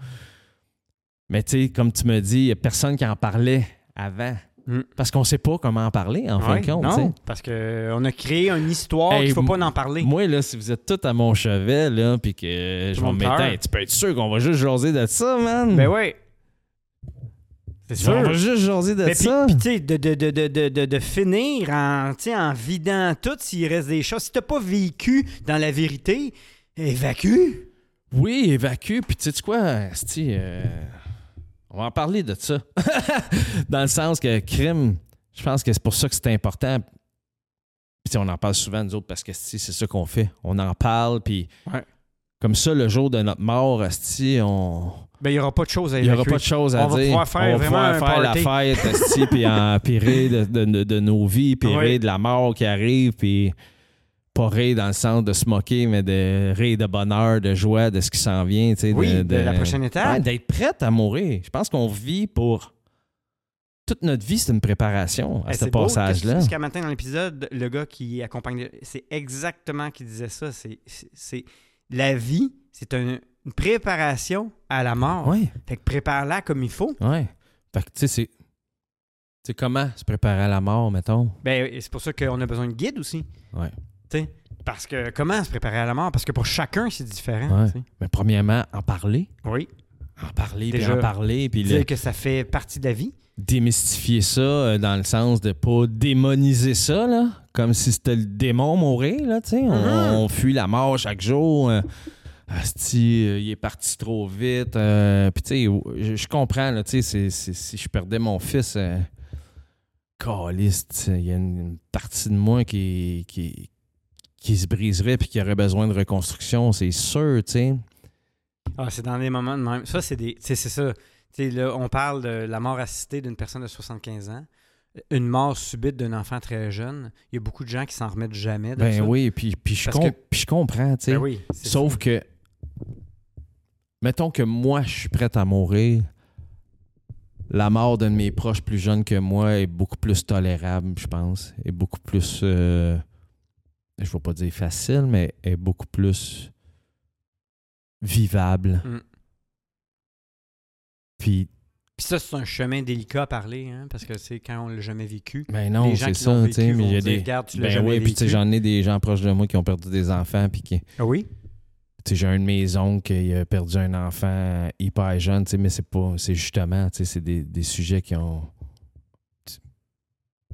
Mais tu sais, comme tu me dis, il n'y a personne qui en parlait avant. Mm. Parce qu'on ne sait pas comment en parler, en fin de compte. non, tu sais. parce qu'on a créé une histoire Hey, qu'il faut pas en parler. Moi, là, si vous êtes tous à mon chevet, là, puis que je vais mon me mettre, cœur. Hey, tu peux être sûr qu'on va juste jaser de ça, man. Ben ouais. C'est On sûr. va juste jaser de Mais ça. puis, tu sais, de, de, de, de, de, de- de finir en, en vidant tout s'il reste des choses. Si t'as pas vécu dans la vérité, évacue. Oui, évacue. Puis tu sais quoi, asti, euh, on va en parler de ça. Dans le sens que crime, je pense que c'est pour ça que c'est important. Puis on en parle souvent, nous autres, parce que c'est ça qu'on fait. On en parle, puis Ouais. comme ça, le jour de notre mort, asti, on... Ben, il n'y aura pas de choses à il n'y aura pas de choses à On va dire. pouvoir faire on va pouvoir faire la fête, puis en puis rire de, de- de- de nos vies, Ouais. rire de la mort qui arrive, puis pas rire dans le sens de se moquer, mais de rire de bonheur, de joie, de ce qui s'en vient. tu sais, Oui, de la prochaine étape. Ouais, d'être prête à mourir. Je pense qu'on vit pour. Toute notre vie, c'est une préparation à Eh, ce passage-là. Qu'est-ce qu'à matin dans l'épisode, le gars qui accompagne, c'est exactement qui disait ça. C'est, la vie, c'est un- une préparation à la mort. Oui, Fait que prépare-la comme il faut. oui. Fait que, tu sais, c'est. Tu sais, comment se préparer à la mort, mettons? Ben, c'est pour ça qu'on a besoin de guide aussi. Ouais. Parce que comment se préparer à la mort? Parce que pour chacun, c'est différent. Ouais. Mais premièrement, en parler. Oui. En parler, puis Déjà, en parler, puis le- Dire que ça fait partie de la vie. démystifier ça euh, dans le sens de pas démoniser ça, là, comme si c'était le démon mourir, là, tu sais. On, on fuit la mort chaque jour. euh, Asti, euh, il est parti trop vite. euh, Puis, tu sais, je, comprends, là, tu sais, si je perdais mon fils, caliste, il y a une, une partie de moi qui, qui, qui se briserait puis qui aurait besoin de reconstruction, c'est sûr, tu sais. Ah, c'est dans des moments de même. Ça, c'est des. tu sais, c'est ça. Tu sais, là, on parle de la mort assistée d'une personne de 75 ans. Une mort subite d'un enfant très jeune. Il y a beaucoup de gens qui s'en remettent jamais de Ben ça. oui, puis, puis, je, Parce com- que- puis je comprends, tu sais. Ben oui. Sauf ça. que, mettons que moi, je suis prêt à mourir, la mort d'un de mes proches plus jeunes que moi est beaucoup plus tolérable, je pense. Est beaucoup plus, euh, je ne vais pas dire facile, mais est beaucoup plus vivable. Mm. Puis, Puis ça, c'est un chemin délicat à parler, hein, parce que c'est quand on l'a jamais vécu. ben non, c'est ça, tu sais, mais vont il y a dire, des... Regarde, tu Ben oui, puis tu sais, j'en ai des gens proches de moi qui ont perdu des enfants, puis qui... Ah oui? Tu sais, j'ai un de mes oncles qui a perdu un enfant hyper jeune, tu sais, mais c'est pas. C'est justement, tu sais, c'est des, des sujets qui ont.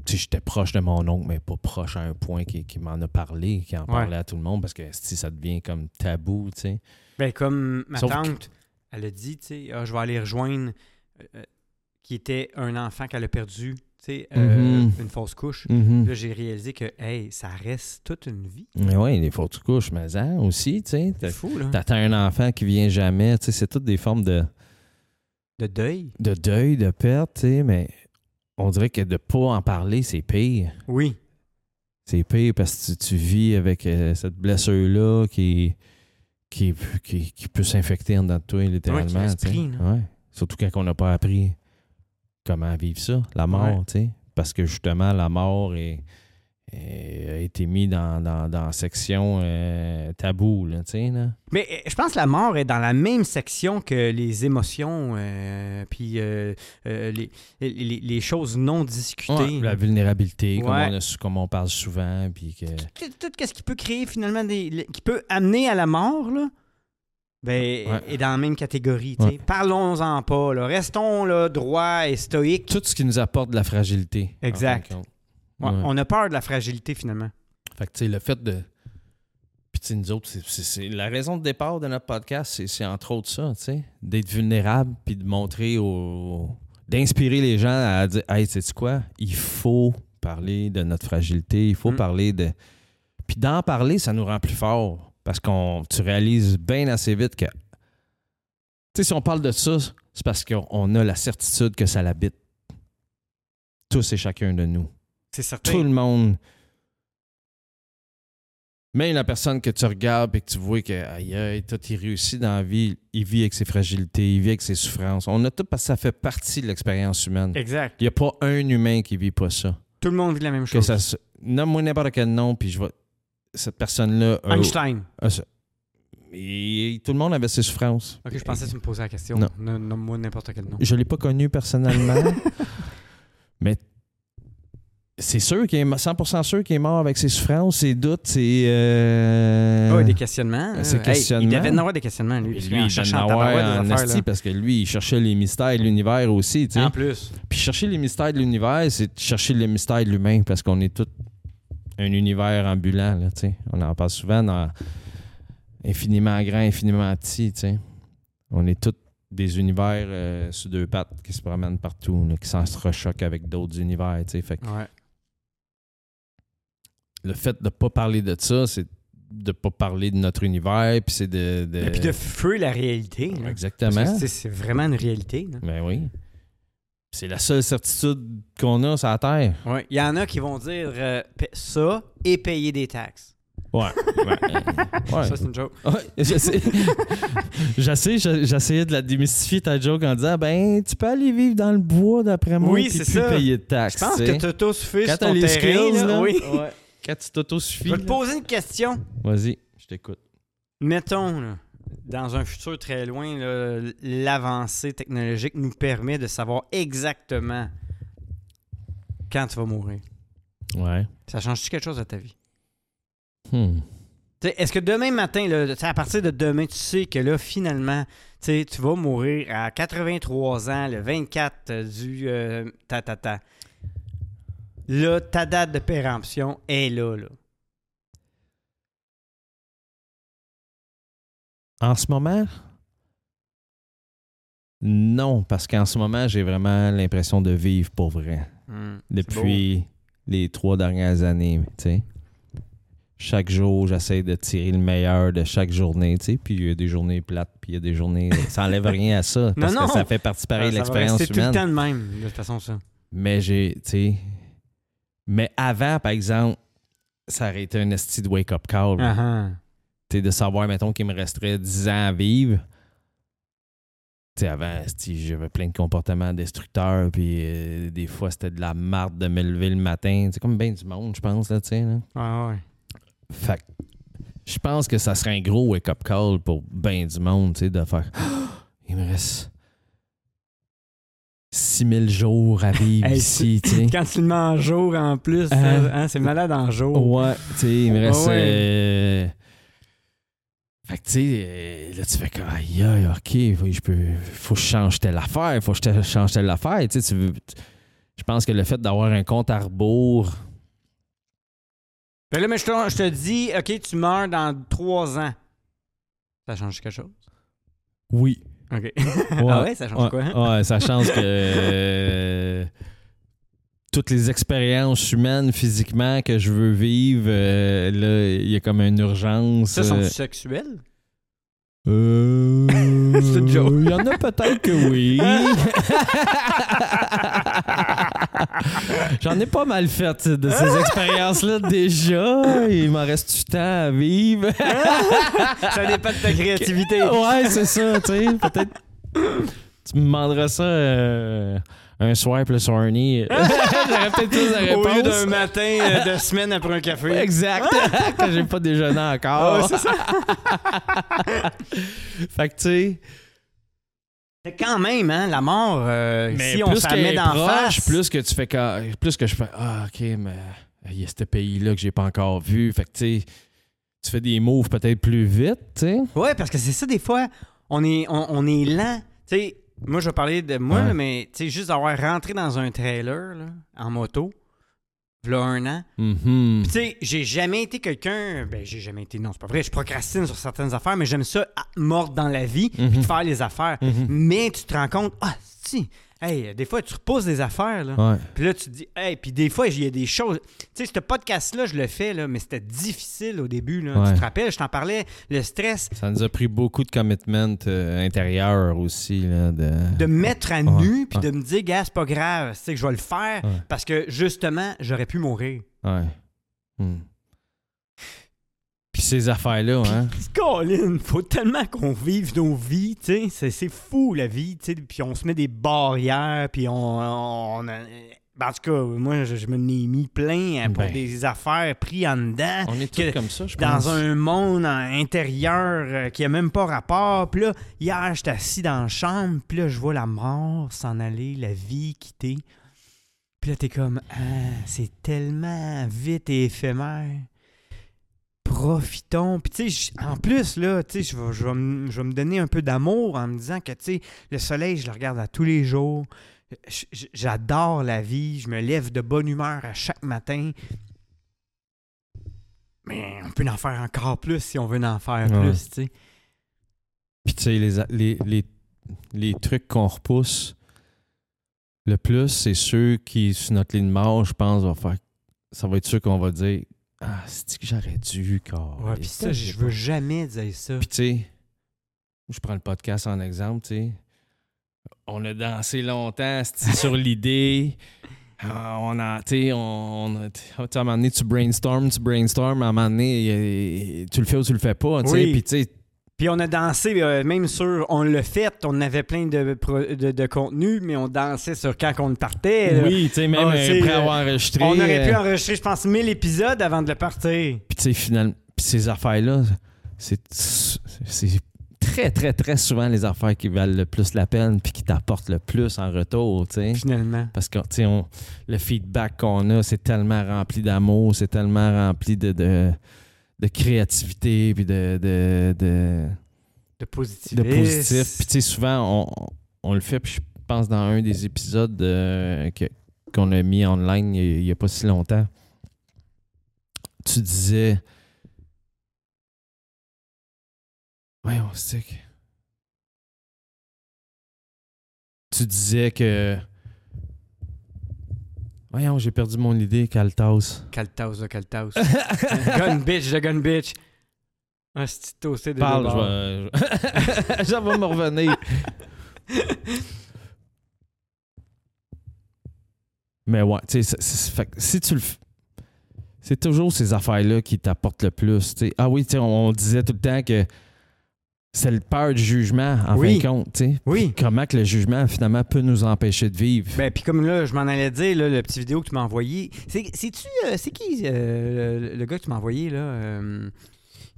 J'étais proche de mon oncle, mais pas proche à un point qui, qui m'en a parlé, qui en Ouais. parlait à tout le monde, parce que si ça devient comme tabou, tu sais. Ben, comme ma Sauf que- tante, elle a dit, tu sais, Ah, je vais aller rejoindre euh, qui était un enfant qu'elle a perdu, tu sais, euh, Mhm. une fausse couche. Mhm. Là, j'ai réalisé que, hey, ça reste toute une vie. Mais oui, les fautes couches, mais ça aussi, tu sais. C'est fou, là. T'attends un enfant qui vient jamais, tu sais, c'est toutes des formes de, De deuil. de deuil, de perte, tu sais, mais on dirait que de pas en parler, c'est pire. Oui. C'est pire parce que tu, tu vis avec euh, cette blessure-là qui, qui, qui, qui peut s'infecter en dedans de toi, littéralement. Ouais. Surtout quand on n'a pas appris comment vivre ça, la mort, Ouais. tu sais. Parce que justement, la mort est- a été mise dans, dans, section euh, tabou, là. Là. Mais euh, je pense que la mort est dans la même section que les émotions, euh, puis euh, euh, les, les, les choses non discutées. Ouais, la vulnérabilité, comme, on a- comme on parle souvent, puis que... tout, tout ce qui peut créer finalement des. qui peut amener à la mort, là, ben, Ouais. est dans la même catégorie. Ouais. Parlons-en pas. Là. Restons là, droits et stoïques. Tout ce qui nous apporte de la fragilité. Exact. Ouais, Ouais. On a peur de la fragilité finalement. Fait que, tu sais, le fait de. Puis, tu sais, nous autres, c'est- la raison de départ de notre podcast, c'est- entre autres ça, tu sais, d'être vulnérable, puis de montrer aux. d'inspirer les gens à dire Hey, sais-tu quoi? Il faut parler de notre fragilité, il faut Mm. parler de. Puis, d'en parler, ça nous rend plus forts. Parce qu'on tu réalises bien assez vite que. Tu sais, si on parle de ça, c'est parce qu'on on a la certitude que ça l'habite. Tous et chacun de nous C'est certain. tout le monde. Même la personne que tu regardes et que tu vois que aïe, aïe, tout il réussit dans la vie, il vit avec ses fragilités, il vit avec ses souffrances. On a tout parce que ça fait partie de l'expérience humaine. Exact. Il n'y a pas un humain qui vit pas ça. Tout le monde vit la même Que chose. ça Nomme-moi n'importe quel nom, puis je vais. cette personne-là. Einstein. et tout le monde avait ses souffrances. Ok, je pensais que tu me posais la question. Nomme-moi n'importe quel nom. Je ne l'ai pas connu personnellement, mais c'est sûr qu'il est 100% sûr qu'il est mort avec ses souffrances, ses doutes, ses. euh, des questionnements. Ses Hey, questionnements. il devait en avoir des questionnements, lui. Lui, il cherchait en en affaires, parce que lui, il cherchait les mystères de l'univers aussi. En plus. Puis chercher les mystères de l'univers, c'est chercher les mystères de l'humain parce qu'on est tout un univers ambulant, là, tu sais. On en parle souvent dans infiniment grand, infiniment petit, tu sais. On est tous des univers euh, sur deux pattes qui se promènent partout, là, qui s'entrechoquent avec d'autres univers, tu sais. Fait que Ouais. Le fait de pas parler de ça, c'est de pas parler de notre univers, puis c'est de... de- Et puis de fuir la réalité. là. Exactement. C'est vraiment une réalité. là. Ben oui. C'est la seule certitude qu'on a sur la Terre. Ouais. Il y en a qui vont dire euh, ça et payer des taxes. Ouais. ouais. Ouais. Ça, c'est une joke. Ouais, j'essayais de la démystifier ta joke en disant ben tu peux aller vivre dans le bois d'après moi Oui, puis ça. payer de taxes. Je pense que tu sur t'as ton les terrain. skills là, là, oui. ouais. Quand tu Je t'autosuffis. vais te poser une question. Vas-y, je t'écoute. Mettons, là, dans un futur très loin, l'avancée technologique nous permet de savoir exactement quand tu vas mourir. Ouais. Ça change-tu quelque chose à ta vie? Hmm. Est-ce que demain matin, là, à partir de demain, tu sais que là, finalement, tu vas mourir à 83 ans, le 24 du euh, ta ta ta. Là, ta date de péremption est là. là. En ce moment? Non, parce qu'en ce moment, j'ai vraiment l'impression de vivre pour vrai. Hmm, c'est Depuis les trois dernières années, tu sais. Chaque jour, j'essaie de tirer le meilleur de chaque journée, tu sais. Puis il y a des journées plates, puis il y a des journées... Ça enlève rien à ça, parce non. que ça fait partie pareil de va l'expérience rester tout humaine. le temps de même, de toute façon, ça. Mais j'ai, tu sais... Mais avant, par exemple, ça aurait été un esti de wake-up call. Ah, ah. De savoir, mettons, qu'il me resterait 10 ans à vivre. Tu sais, avant, j'avais plein de comportements destructeurs, puis euh, des fois, c'était de la marde de me lever le matin. C'est comme bien du monde, je pense, là, tu sais, là. Ah, ouais. Fait que je pense que ça serait un gros wake-up call pour ben du monde, tu sais, de faire il me reste 6000 jours à vivre Hey, ici. Quand tu le mets en jour en plus, Ah. ça, hein, c'est malade en jour. Ouais, tu sais, il me reste. Ouais. euh, Fait que, tu sais, euh, là, tu fais comme, aïe, aïe, ok, faut, je peux, faut que je change telle affaire, faut que je change telle affaire. Tu sais, je pense que le fait d'avoir un compte à rebours, Ben là, mais je te, je te dis, OK, tu meurs dans trois ans. Ça change quelque chose? oui. OK. ah ouais, ça change quoi? Ouais, ça change que euh, toutes les expériences humaines physiquement que je veux vivre, euh, là, il y a comme une urgence. Ça, sont euh, sexuels? euh, C'est une joke. Il y en a peut-être que oui. J'en ai pas mal fait de ces expériences-là déjà. Il m'en reste du temps à vivre. ça dépend de ta créativité. ouais, c'est ça, tu sais. Peut-être. Tu me demanderas ça euh, un soir plus horny. J'aurais peut-être plus de Au lieu d'un matin euh, de semaine après un café. Exact. que j'ai pas déjeuné encore. Ah, c'est ça. fait que, tu sais. Quand même, hein, la mort, euh, Mais si on s'en met d'en face... plus que tu fais plus que je fais ah ok mais il y a ce pays là que j'ai pas encore vu fait que tu sais tu fais des moves peut-être plus vite tu sais Ouais, parce que c'est ça, des fois, on est, on, on est lent. Tu sais, moi, je vais parler de moi, Ouais. là, mais tu sais, juste d'avoir rentré dans un trailer là, en moto, là un an. Mhm. Puis, tu sais, j'ai jamais été quelqu'un. Ben, j'ai jamais été. Non, c'est pas vrai. Je procrastine sur certaines affaires, mais j'aime ça mordre dans la vie, puis Mhm. de faire les affaires. Mhm. Mais tu te rends compte, ah, si, hey, des fois, tu repousses des affaires, là. ouais Puis là, tu te dis, hey, puis des fois, il y a des choses. Tu sais, ce podcast-là, je le fais, là, mais c'était difficile au début, là. Ouais. Tu te rappelles, je t'en parlais, le stress, ça nous a pris beaucoup de commitment euh, intérieur aussi là de de me mettre à Ouais. nu, puis de me dire, gars, c'est pas grave, tu sais que je vais le faire, parce que justement, j'aurais pu mourir. ouais Hmm. Ces affaires là hein Colin, faut tellement qu'on vive nos vies, tu sais, c'est, fou la vie, tu sais, puis on se met des barrières, puis on, on- Ben, en tout cas, moi, je, je me n'ai mis plein hein, pour Ben. des affaires pris en dedans. On est tous comme ça, je pense. Dans un monde intérieur euh, qui a même pas rapport. Puis là, hier, j'étais assis dans la chambre, puis là, je vois la mort s'en aller, la vie quitter. Puis là, t'es comme, ah, c'est tellement vite et éphémère. Profitons. Puis tu sais, en plus, là, tu sais, je vais, me- donner un peu d'amour en me disant que, tu sais, le soleil, je le regarde à tous les jours. J'adore la vie. Je me lève de bonne humeur à chaque matin. Mais on peut en faire encore plus si on veut en faire Ouais. plus, tu sais. Puis tu sais, les, les, les, les trucs qu'on repousse le plus, c'est ceux qui, sur notre ligne de mort, je pense, va faire. Ça va être ceux qu'on va dire Ah, c'est que j'aurais dû, car. Ouais, puis ça, je veux jamais dire ça. Puis tu sais, je prends le podcast en exemple, tu sais. On a dansé longtemps sur l'idée. Ah, on a, tu on, on à un moment donné, tu brainstorm, tu brainstorm, à un moment donné, tu le fais ou tu le fais pas, tu sais. Oui. Puis tu sais, Puis on a dansé, euh, même sur On l'a fait, on avait plein de, de, de contenu, mais on dansait sur quand on partait. oui, tu sais, même euh, après euh, avoir enregistré. On aurait pu enregistrer, je pense, 1000 épisodes avant de le partir. Puis tu sais, finalement, puis ces affaires-là, c'est c'est très, très, très souvent les affaires qui valent le plus la peine puis qui t'apportent le plus en retour, tu sais. Finalement. Parce que, tu sais, le feedback qu'on a, c'est tellement rempli d'amour, c'est tellement rempli de, de, de créativité puis de, de, de, De positif. de positif. Puis tu sais, souvent, on, on le fait, puis je pense dans un des épisodes euh, que- qu'on a mis online il n'y a, pas si longtemps, tu disais... Voyons, c'est que... Tu disais que... Voyons, j'ai perdu mon idée, Caltas. Caltaus, là, Caltaus. gun bitch, de gun bitch. Ah, c'est toasté de Parle, je vais... Ça va me revenir. Mais ouais, tu sais, si tu le C'est toujours ces affaires-là qui t'apportent le plus. Ah oui, tu sais, on, on disait tout le temps que c'est le peur du jugement, en Oui. fin de compte. Oui. Comment que le jugement, finalement, peut nous empêcher de vivre. Ben, puis comme là, je m'en allais dire, là, le petit vidéo que tu m'as envoyé. C'est, c'est-tu, euh, c'est qui euh, le, le gars que tu m'as envoyé, là, euh,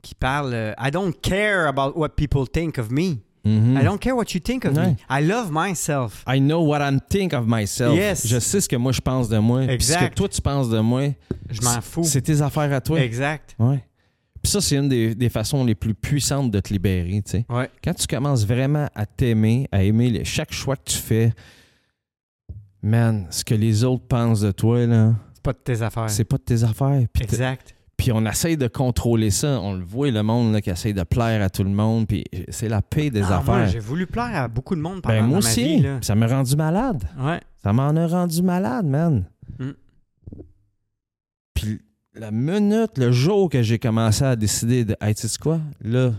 qui parle I don't care about what people think of me. Mhm. I don't care what you think of Ouais. me. I love myself. I know what I think of myself. Yes. Je sais ce que moi je pense de moi. Puis ce Exact. que toi tu penses de moi, Je m'en fous. c'est tes affaires à toi. Exact. Ouais. Puis ça, c'est une des, des façons les plus puissantes de te libérer, tu sais. Ouais. Quand tu commences vraiment à t'aimer, à aimer le- chaque choix que tu fais, man, ce que les autres pensent de toi, là, C'est pas de tes affaires. c'est pas de tes affaires. Exact. puis on essaye de contrôler ça. On le voit, le monde là, qui essaye de plaire à tout le monde. Puis c'est la paix des Ah, affaires. j'ai voulu plaire à beaucoup de monde pendant Ben, moi ma aussi. vie, là. ça m'a rendu malade. Ouais. Ça m'en a rendu malade, man. La minute, le jour que j'ai commencé à décider de, hey, tu sais quoi, là,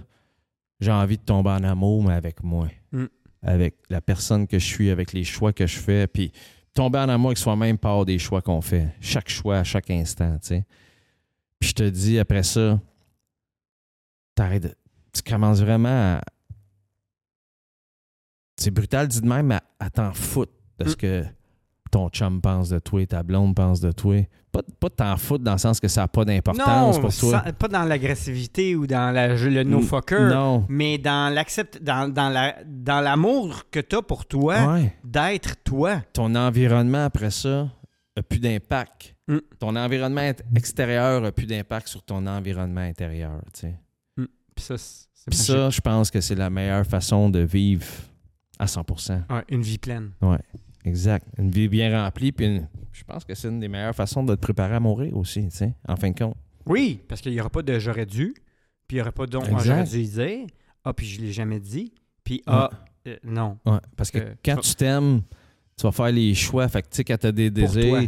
j'ai envie de tomber en amour, mais avec moi. Mm. Avec la personne que je suis, avec les choix que je fais. Puis tomber en amour avec soi-même par des choix qu'on fait. Chaque choix, à chaque instant, tu sais. Puis je te dis, après ça, t'arrêtes tu commences vraiment à. C'est brutal dit de même, à, à t'en foutre de ce Mm. que ton chum pense de toi, ta blonde pense de toi. Pas, pas de t'en foutre dans le sens que ça n'a pas d'importance pour toi. pas dans l'agressivité ou dans la, le no fucker, Non. mais dans l'accept, dans, dans la, dans l'amour que tu as pour toi, Ouais. d'être toi. Ton environnement après ça a plus d'impact. Mm. Ton environnement extérieur a plus d'impact sur ton environnement intérieur. tu sais. Puis ça, c'est Puis ça, je pense que c'est la meilleure façon de vivre à 100%. Ouais, une vie pleine. Exact. Une vie bien remplie. Puis une- je pense que c'est une des meilleures façons de te préparer à mourir aussi, tu sais, en fin de compte. Oui, parce qu'il n'y aura pas de j'aurais dû, puis il n'y aura pas de Exact. j'aurais dû dire, ah, puis je l'ai jamais dit, puis ah, euh, non. Ouais, parce que Euh, quand tu t'aimes, tu vas faire les choix. Fait que, tu sais, quand tu as des désirs.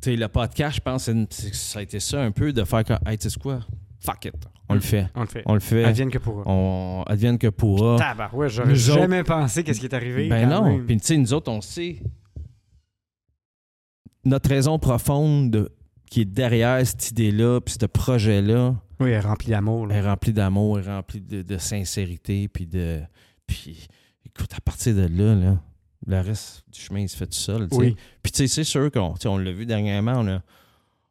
Tu sais, le podcast, je pense, ça a été ça un peu de faire comme, hey, tu sais quoi? Fuck it. On le fait. On le fait. On le fait. Advienne que pourra. On advienne que pourra. Tabarouette, j'aurais Nous autres- jamais pensé qu'est-ce qui est arrivé. Ben quand non. Puis, tu sais, nous autres, on sait. Notre raison profonde de- qui est derrière cette idée-là, puis ce projet-là, Oui, elle est remplie d'amour. là. est rempli d'amour, est rempli de, de sincérité, puis de. Puis, écoute, à partir de là, là, le reste du chemin, il se fait tout seul. tu sais. Oui. Puis tu sais, c'est sûr qu'on tu sais, on l'a vu dernièrement, on a,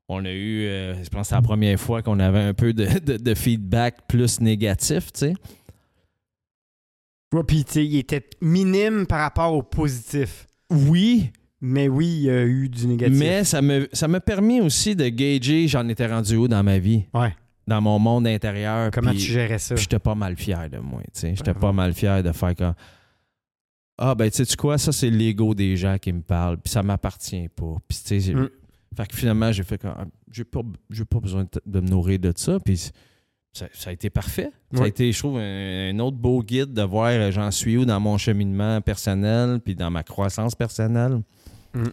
on a eu, euh, je pense que c'est la première fois qu'on avait un peu de, de- de feedback plus négatif, tu sais. Ouais, puis tu sais, il était minime par rapport au positif. Oui, Mais oui, il y a eu du négatif. mais ça me, ça m'a permis aussi de gager j'en étais rendu où dans ma vie, Ouais. dans mon monde intérieur. Comment tu gérais ça? J'étais pas mal fier de moi, tu sais. J'étais Ben, pas ouais. mal fier de faire comme Ah ben tu sais quoi, ça c'est l'ego des gens qui me parlent, puis ça m'appartient pas. Puis tu sais, Mm. Fait que finalement j'ai fait comme Ah, j'ai pas j'ai pas besoin de, me nourrir de ça, puis ça, ça a été parfait. Ça a été je trouve un, un autre beau guide de voir euh, j'en suis où dans mon cheminement personnel, puis dans ma croissance personnelle. Mm.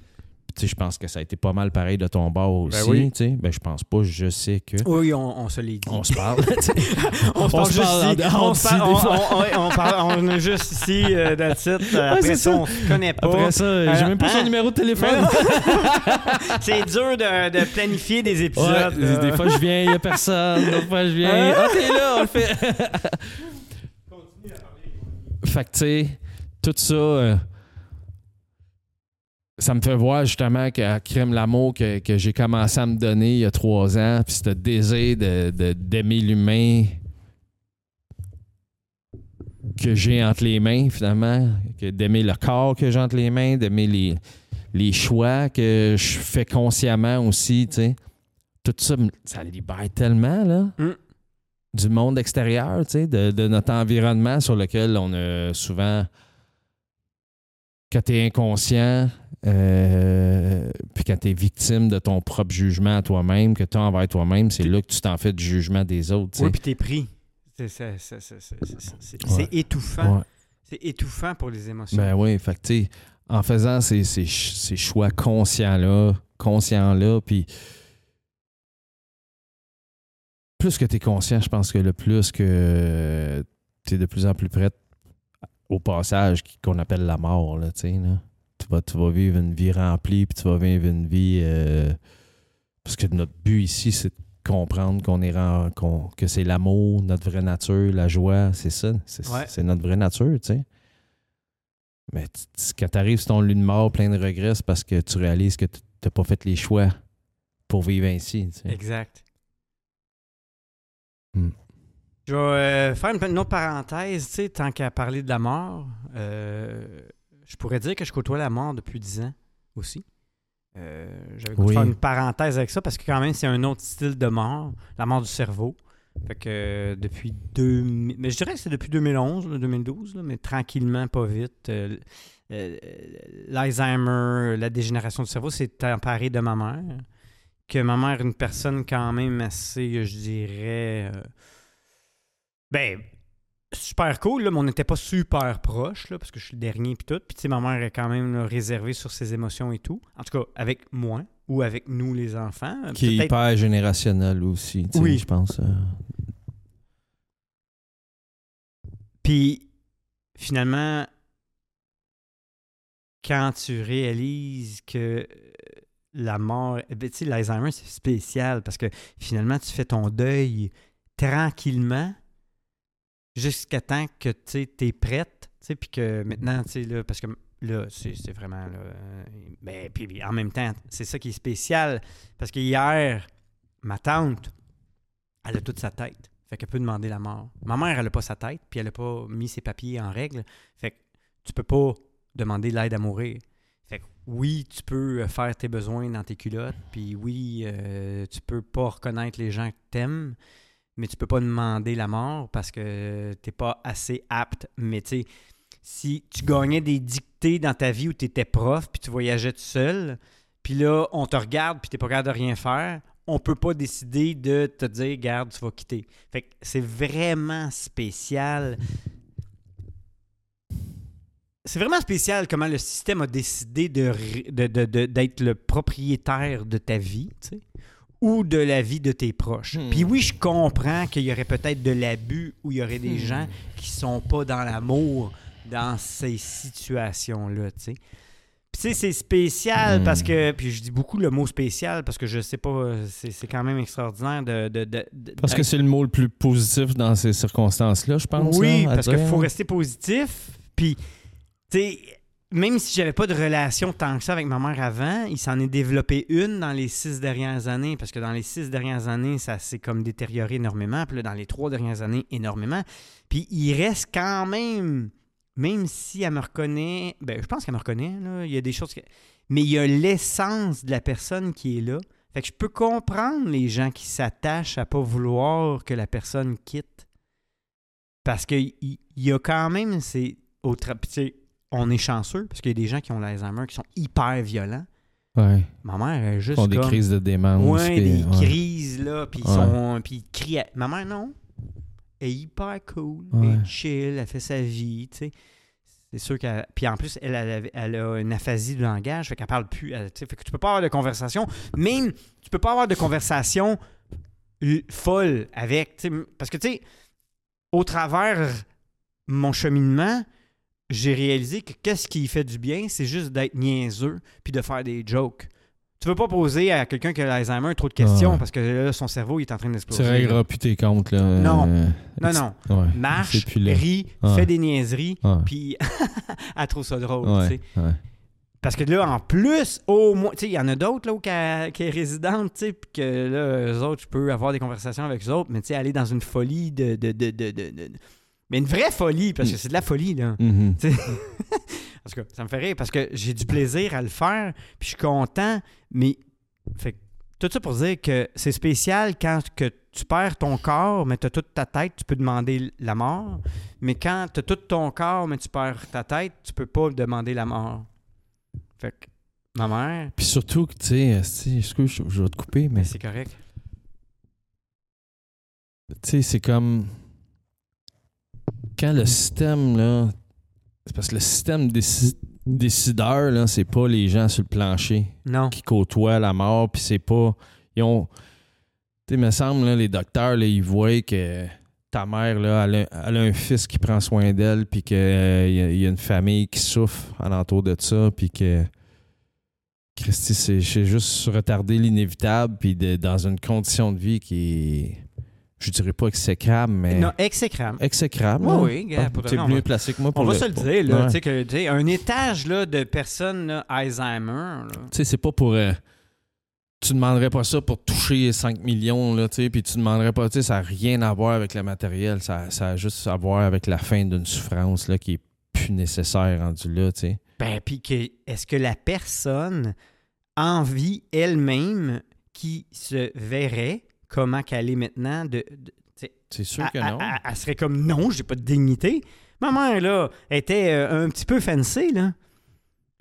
Je pense que ça a été pas mal pareil de ton bord aussi, Ben oui. tu. Ben je pense pas, je sais que Oui, on, on se dit. on se parle. On se parle juste ici. On, se parle- on, fois. on- ouais, on parle- on est juste ici, euh, that's it. Euh, Après c'est ça, ça. on se connaît pas. Après ça, j'ai Hein? même pas son Hein? numéro de téléphone. C'est dur de, de planifier des épisodes. des, fois je viens, il n'y a personne. D'autres fois je viens. Hein? Ah, t'es là, on le fait. fait que, tu sais, tout ça, euh, ça me fait voir justement qu'à Crème l'amour que, que j'ai commencé à me donner il y a trois ans, puis ce désir de- de- d'aimer l'humain que j'ai entre les mains, finalement, que d'aimer le corps que j'ai entre les mains, d'aimer les, les choix que je fais consciemment aussi, tu sais. Tout ça, me- ça libère tellement, là, Mm. du monde extérieur, tu sais, de, de notre environnement sur lequel on a souvent... Quand inconscient, euh, puis quand tu es victime de ton propre jugement à toi-même, que tu as envers toi-même, c'est là que tu t'en fais du jugement des autres, tu. Oui, puis t'es pris. C'est Ouais. étouffant. Ouais. C'est étouffant pour les émotions. Ben oui, fait que tu sais, en faisant ces, ces, ch- ces choix conscients-là, conscients-là, puis plus que tu es conscient, je pense que le plus que tu es de plus en plus prêt au passage qu'on appelle la mort, là, tu sais, là. Tu vas, tu vas vivre une vie remplie, puis tu vas vivre une vie... euh, parce que notre but ici, c'est de comprendre qu'on est qu'on- que c'est l'amour, notre vraie nature, la joie, c'est ça. C'est Ouais. notre vraie nature, tu sais. Mais quand tu arrives sur ton lit de mort plein de regrets, c'est parce que tu réalises que tu n'as pas fait les choix pour vivre ainsi. tu sais. Exact. Hmm. Je vais euh, faire une, une autre parenthèse, tu sais, tant qu'à parler de la mort, euh, je pourrais dire que je côtoie la mort depuis 10 ans aussi. Euh, J'avais Oui. faire une parenthèse avec ça parce que quand même c'est un autre style de mort, la mort du cerveau. Fait que euh, depuis 2000, mais je dirais que c'est depuis 2011, là, 2012, là, mais tranquillement, pas vite. euh, euh, L'Alzheimer, la dégénération du cerveau, s'est emparé de ma mère. Que ma mère est une personne quand même assez, je dirais, ben, super cool, là, mais on n'était pas super proches, là, parce que je suis le dernier puis tout. Puis, tu sais, ma mère est quand même là, réservée sur ses émotions et tout. En tout cas, avec moi ou avec nous, les enfants. Qui est hyper générationnel aussi, Oui. je pense. euh. Puis, finalement, quand tu réalises que euh, la mort, eh ben, tu sais, l'Alzheimer, c'est spécial parce que finalement, tu fais ton deuil tranquillement jusqu'à temps que tu es prête, puis que maintenant, parce que là, c'est vraiment, là, euh, ben, en même temps, c'est ça qui est spécial, parce que hier, ma tante, elle a toute sa tête, fait qu'elle peut demander la mort. Ma mère, elle a pas sa tête, puis elle a pas mis ses papiers en règle, fait que tu peux pas demander l'aide à mourir. Fait que oui, tu peux euh, faire tes besoins dans tes culottes, puis oui, euh, tu peux pas reconnaître les gens que t'aimes, mais tu peux pas demander la mort parce que t'es pas assez apte. Mais tu sais, si tu gagnais des dictées dans ta vie où tu étais prof, puis tu voyageais tout seul, puis là, on te regarde, puis t'es pas capable de rien faire, on peut pas décider de te dire, garde, tu vas quitter. Fait que c'est vraiment spécial. C'est vraiment spécial comment le système a décidé ré- de- de- de- d'être le propriétaire de ta vie, tu sais, ou de la vie de tes proches. Hmm. Puis oui, je comprends qu'il y aurait peut-être de l'abus ou il y aurait des Hmm. gens qui sont pas dans l'amour dans ces situations-là, tu sais. Puis tu sais, c'est spécial Hmm. parce que, puis je dis beaucoup le mot spécial parce que je sais pas, c'est, quand même extraordinaire de... de, de- de- Parce que c'est le mot le plus positif dans ces circonstances-là, je pense. oui, là, parce qu'il faut rester positif. Puis, tu sais, même si j'avais pas de relation tant que ça avec ma mère avant, il s'en est développé une dans les six dernières années, parce que dans les six dernières années, ça s'est comme détérioré énormément, puis là, dans les trois dernières années, énormément. Puis il reste quand même, même si elle me reconnaît, ben je pense qu'elle me reconnaît, là, il y a des choses que... Mais il y a l'essence de la personne qui est là. Fait que je peux comprendre les gens qui s'attachent à pas vouloir que la personne quitte. Parce qu'il il y a quand même ces... Au tra- puis tu sais, on est chanceux parce qu'il y a des gens qui ont l'Alzheimer qui sont hyper violents. Ouais. Ma mère elle est Ils juste font des comme... crises de démence. Ouais, puis- des ouais. crises, là, puis ils Ouais. sont... Puis ils crient... à- Ma mère, non. Elle est hyper cool, elle est chill, elle fait sa vie, tu sais. C'est sûr qu'elle... Puis en plus, elle, elle, elle a une aphasie du langage, fait qu'elle parle plus, elle- fait que tu peux pas avoir de conversation. Même, tu peux pas avoir de conversation folle avec, parce que, tu sais, au travers mon cheminement, j'ai réalisé que qu'est-ce qui fait du bien, c'est juste d'être niaiseux puis de faire des jokes. Tu veux pas poser à quelqu'un qui a l'Alzheimer trop de questions parce que là, son cerveau il est en train Tu d'exploser. régleras plus tes comptes, là. Non. Euh, Non, non. Ouais. Marche, rit, Ouais. fait des niaiseries, puis elle trouve ça drôle. tu Ouais. sais. ouais. Parce que là, en plus, au moins, tu sais, il y en a d'autres là où qu'elle- qui est résidente, tu sais, puis que là, eux autres, je peux avoir des conversations avec eux autres, mais tu sais, aller dans une folie de, de, de- de- Mais une vraie folie, parce que c'est de la folie, là. Parce que ça me fait rire parce que j'ai du plaisir à le faire, puis je suis content, mais fait que tout ça pour dire que c'est spécial quand que tu perds ton corps, mais tu as toute ta tête, tu peux demander la mort, mais quand tu as tout ton corps, mais tu perds ta tête, tu peux pas demander la mort. Fait que ma mère, Puis surtout, tu sais, excuse, je, je vais te couper, mais mais c'est correct. tu sais, c'est comme quand le système, là, c'est parce que le système déci- décideur, là, c'est pas les gens sur le plancher Non. qui côtoient la mort, puis c'est pas. Ils ont. Tu sais, me semble, là, les docteurs, là, ils voient que ta mère, là, elle a, elle a un fils qui prend soin d'elle, puis qu'il y, a- il y a une famille qui souffre alentour de ça, puis que. Christy, c'est juste retarder l'inévitable, puis dans une condition de vie qui est. Je dirais pas exécrable, mais. Non, exécrable. Exécrable. Oui, là. oui, gars, pour de Tu vrai, es on mieux va- placé que moi pour On va se le dire, là, Ouais. tu sais, que, un étage là, de personnes là, Alzheimer. Tu sais, c'est pas pour. euh, tu demanderais pas ça pour toucher 5 millions, là, tu sais, puis tu demanderais pas, tu sais, ça n'a rien à voir avec le matériel, ça, ça a juste à voir avec la fin d'une souffrance, là, qui est plus nécessaire rendu là, tu sais. Ben, puis que, est-ce que la personne envie elle-même qui se verrait comment qu'elle est maintenant de, C'est sûr que non. Elle, serait comme non, j'ai pas de dignité. Ma mère, là, était euh, un petit peu fancy, là.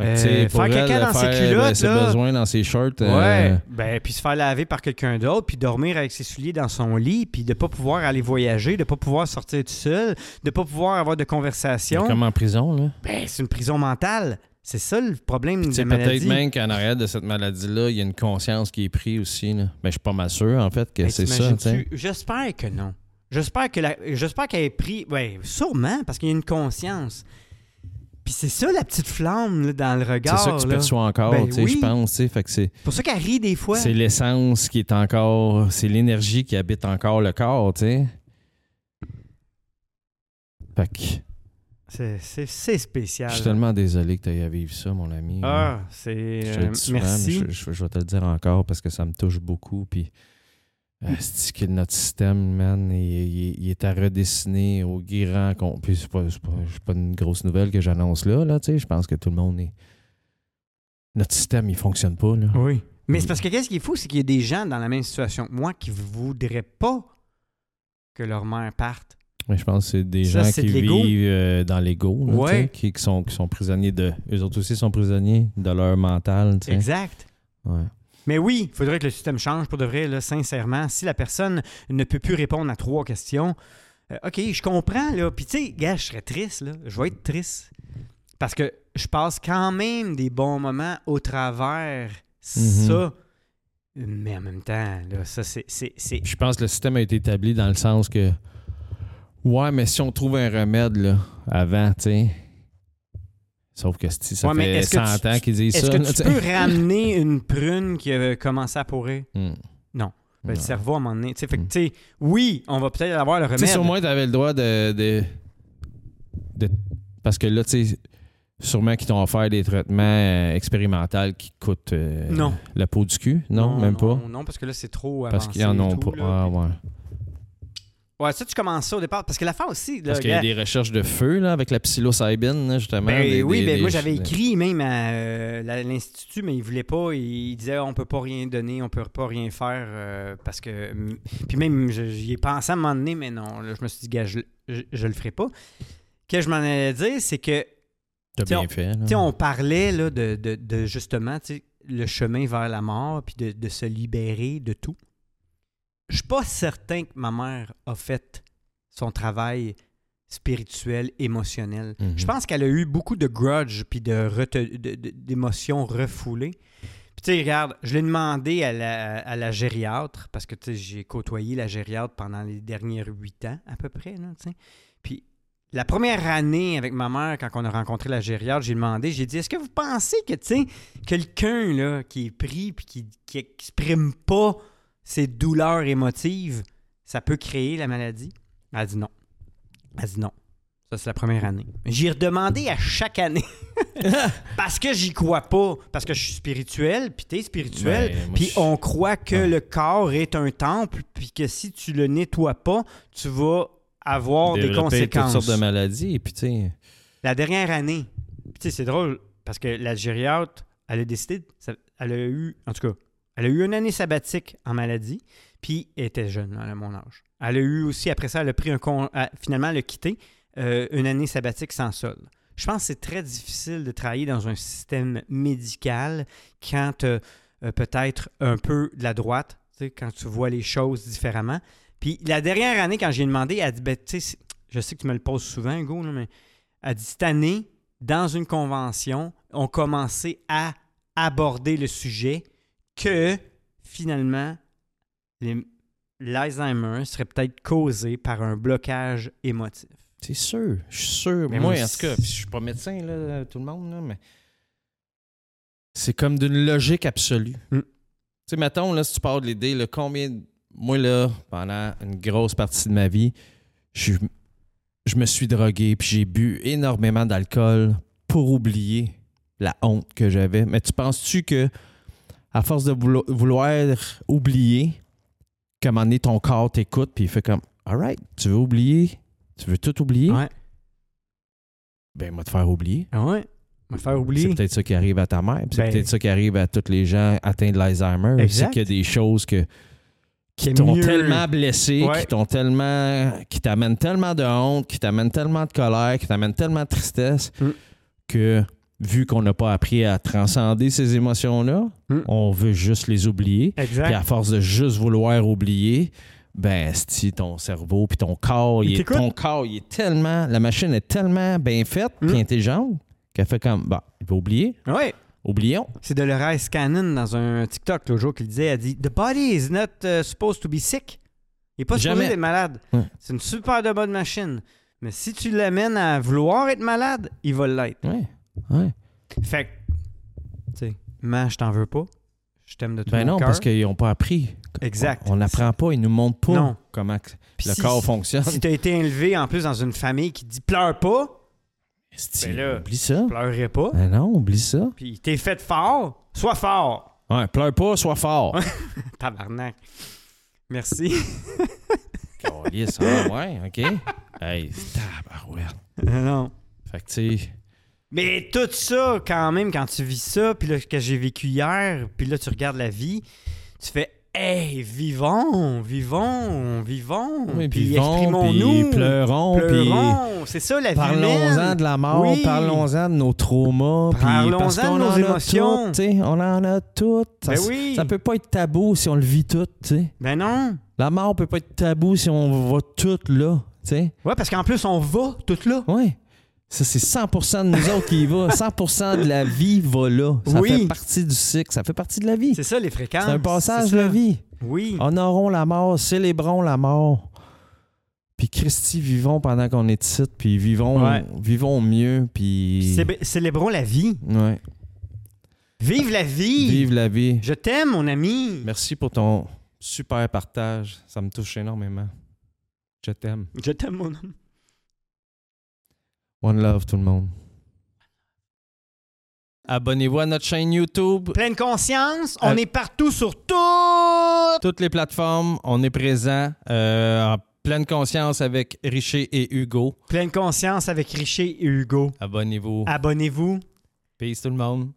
Euh, faire caca dans ses culottes, ben, ses là. besoins dans ses shorts. Ouais. euh, Ben, puis se faire laver par quelqu'un d'autre, puis dormir avec ses souliers dans son lit, puis de pas pouvoir aller voyager, de pas pouvoir sortir tout seul, de pas pouvoir avoir de conversation. comme en prison, là. Ben, c'est une prison mentale. C'est ça le problème de la peut-être maladie. même qu'en arrière de cette maladie-là, il y a une conscience qui est prise aussi, là. Ben, je suis pas mal sûr, en fait, que Ben, c'est ça? J'espère que non. J'espère que la... j'espère qu'elle ait pris. Ouais, sûrement, parce qu'il y a une conscience. Puis c'est ça la petite flamme là, dans le C'est regard. ça que tu là. perçois encore, Ben oui. je pense. Fait que c'est. C'est pour ça qu'elle rit des fois. C'est l'essence qui est encore. C'est l'énergie qui habite encore le corps, tu sais. Fait que C'est, c'est- c'est spécial. je suis tellement désolé que tu aies à vivre ça, mon ami. Ah, c'est. euh, souvent, mais merci. je, je- je vais te le dire encore parce que ça me touche beaucoup. Puis, euh, c'est que notre système, man, il, il- il est à redessiner au grand compte. Puis, c'est pas, c'est pas, c'est pas une grosse nouvelle que j'annonce là, là, tu sais. Je pense que tout le monde est. Notre système, il fonctionne pas, là. Oui. Mais c'est parce que qu'est-ce qui est fou, c'est qu'il y a des gens dans la même situation que moi qui voudraient pas que leur mère parte. Mais je pense que c'est des Ça, gens qui de vivent euh, dans l'ego, là, Ouais. qui, qui sont, qui sont prisonniers de. Eux autres aussi sont prisonniers de leur mental. Exact. Ouais. Mais oui, il faudrait que le système change pour de vrai, là, sincèrement. Si la personne ne peut plus répondre à trois questions, euh, OK, je comprends, là. Puis tu sais, gars, je serais triste, là. Je vais être triste. Parce que je passe quand même des bons moments au travers ça. Mais en même temps, là, ça, c'est... c'est- c'est- Je pense que le système a été établi dans le sens que. Ouais, mais si on trouve un remède, là, avant, tu sais. Sauf que si ça Ouais, fait est-ce que 100 tu- ans qu'ils disent Est-ce ça. que là, tu peux ramener une prune qui a commencé à pourrir? Hmm. Non. Ben, le cerveau, à un moment donné... Fait que, Mm. sais, oui, on va peut-être avoir le remède. si au moins tu avais le droit de, de, de- Parce que là, tu sais, Sûrement qu'ils t'ont offert des traitements euh, expérimentaux qui coûtent euh, Non. la peau du cul. Non, même pas. Non, parce que là, c'est trop Parce qu'ils en ont pas. là. Ah, ouais. Ouais, ça, tu commences ça au départ. Parce que l'affaire aussi. là, Parce qu'il y a des recherches de feu là, avec la psilocybine, justement. Ben des- oui, des- ben des- moi j'avais écrit même à euh, la- l'Institut, mais il voulait pas. Il, il disait on peut pas rien donner, on peut pas rien faire euh, parce que. Puis même j'y ai pensé à un moment donné, mais non, là, je me suis dit, gars, je, je, je le ferai pas. Ce que je m'en allais dire, c'est que T'as bien fait. là. on parlait là, de, de- de, justement le chemin vers la mort, puis de, de se libérer de tout. Je suis pas certain que ma mère a fait son travail spirituel, émotionnel. Mhm. Je pense qu'elle a eu beaucoup de grudge puis de rete- de- de- d'émotions refoulées. Puis tu sais, regarde, je l'ai demandé à la, à la gériatre, parce que tu sais, j'ai côtoyé la gériatre pendant les derniers huit ans à peu près. Là. Puis la première année avec ma mère, quand on a rencontré la gériatre, j'ai demandé, j'ai dit, est-ce que vous pensez que, tu sais, quelqu'un là, qui est pris puis qui qui exprime pas ses douleurs émotives, ça peut créer la maladie? Elle a dit non. Elle a dit non. Ça, c'est la première année. J'y ai redemandé à chaque année. parce que j'y crois pas. Parce que je suis spirituel, puis t'es spirituel. Ben, puis on croit que Ouais. le corps est un temple, puis que si tu le nettoies pas, tu vas avoir des conséquences. toutes sortes de maladies. Puis, tu La dernière année, tu sais, c'est drôle, parce que la gériatre, elle a décidé, elle a eu, en tout cas, elle a eu une année sabbatique en maladie, puis elle était jeune, a mon âge. Elle a eu aussi, après ça, elle a pris un finalement, elle a quitté euh, une année sabbatique sans solde. Je pense que c'est très difficile de travailler dans un système médical quand tu peut-être un peu de la droite, quand tu vois les choses différemment. Puis la dernière année, quand j'ai demandé, elle dit, ben, je sais que tu me le poses souvent, Hugo, mais elle dit, cette année, dans une convention, on commençait à aborder le sujet que finalement, l'Alzheimer serait peut-être causé par un blocage émotif. c'est sûr. Je suis sûr. Mais moi, en tout cas, je suis pas médecin, là, tout le monde, là, mais c'est comme d'une logique absolue. Mm. Tu sais, mettons, là, si tu parles de l'idée, là, combien. de- Moi, là, pendant une grosse partie de ma vie, je, je me suis drogué, puis j'ai bu énormément d'alcool pour oublier la honte que j'avais. Mais tu penses-tu que, à force de voulo- vouloir oublier, qu'à un moment donné, ton corps t'écoute, puis il fait comme, all right, tu veux oublier, tu veux tout oublier? Ouais. Ben, moi, te faire oublier. Ah ouais? Me faire C'est oublier. peut-être ça qui arrive à ta mère. puis C'est Ben- peut-être ça qui arrive à tous les gens atteints de l'Alzheimer. C'est qu'il y a des choses que, qui t'ont tellement blessé, Ouais. qui t'ont tellement. qui t'amènent tellement de honte, qui t'amènent tellement de colère, qui t'amènent tellement de tristesse Mm. que, vu qu'on n'a pas appris à transcender ces émotions-là, Mm. on veut juste les oublier. Puis Exact. à force de juste vouloir oublier, ben, si ton cerveau puis ton corps, Il est, ton corps, il est tellement, la machine est tellement bien faite puis Mm. intelligente qu'elle fait comme, bah, il va oublier, Ouais. oublions. C'est de Dolores Cannon dans un TikTok l'autre jour qui disait. Elle dit The body is not uh, supposed to be sick. Il n'est pas Jamais. supposé être malade. Ouais. C'est une super de bonne machine. Mais si tu l'amènes à vouloir être malade, il va l'être. Ouais, ouais. Fait que, tu sais, man, je t'en veux pas. Je t'aime de tout Ben mon non, cœur. parce qu'ils n'ont pas appris. Exact. On n'apprend pas, ils nous montrent pas Non. comment le si- corps fonctionne. Si tu as été élevé en plus dans une famille qui dit pleure pas, ben là- oublie ça. pleurerai pas. Ben non, oublie ça. Puis t'es fait fort, sois fort. Ouais, pleure pas, sois fort. Tabarnak. Merci. Calisse, ah, ouais, OK. Hey, tabarouette. non. Fait que, tu sais, Mais tout ça, quand même, quand tu vis ça, puis là, que j'ai vécu hier, puis là, tu regardes la vie, tu fais Hey, vivons, vivons, vivons. oui, puis exprimons-nous. puis pleurons, puis pleurons. C'est ça, la vie parlons-en de la mort, Oui. parlons-en de nos traumas, Parlons-en de nos en a émotions. tu sais, on en a toutes. Ça, Ben s- oui. ça peut pas être tabou si on le vit tout, tu sais. Ben non. La mort peut pas être tabou si on va tout là, tu sais. Ouais, parce qu'en plus, on va tout là. Ouais. Ça, c'est 100% de nous autres qui y va. 100% de la vie va là. Ça Oui. fait partie du cycle. Ça fait partie de la vie. C'est ça, les fréquences. C'est un passage de la vie. Oui. Honorons la mort, célébrons la mort. Puis Christy, vivons pendant qu'on est ici, puis vivons, Ouais. vivons mieux, puis... Célébrons la vie. Ouais. Vive la vie. Vive la vie. Je t'aime, mon ami. Merci pour ton super partage. Ça me touche énormément. Je t'aime. Je t'aime, mon homme. One love, tout le monde. Abonnez-vous à notre chaîne YouTube. Pleine conscience, on Euh, est partout sur tout. Toutes les plateformes, on est présent euh, en pleine conscience avec Richer et Hugo. Pleine conscience avec Richer et Hugo. Abonnez-vous. Abonnez-vous. Peace tout le monde.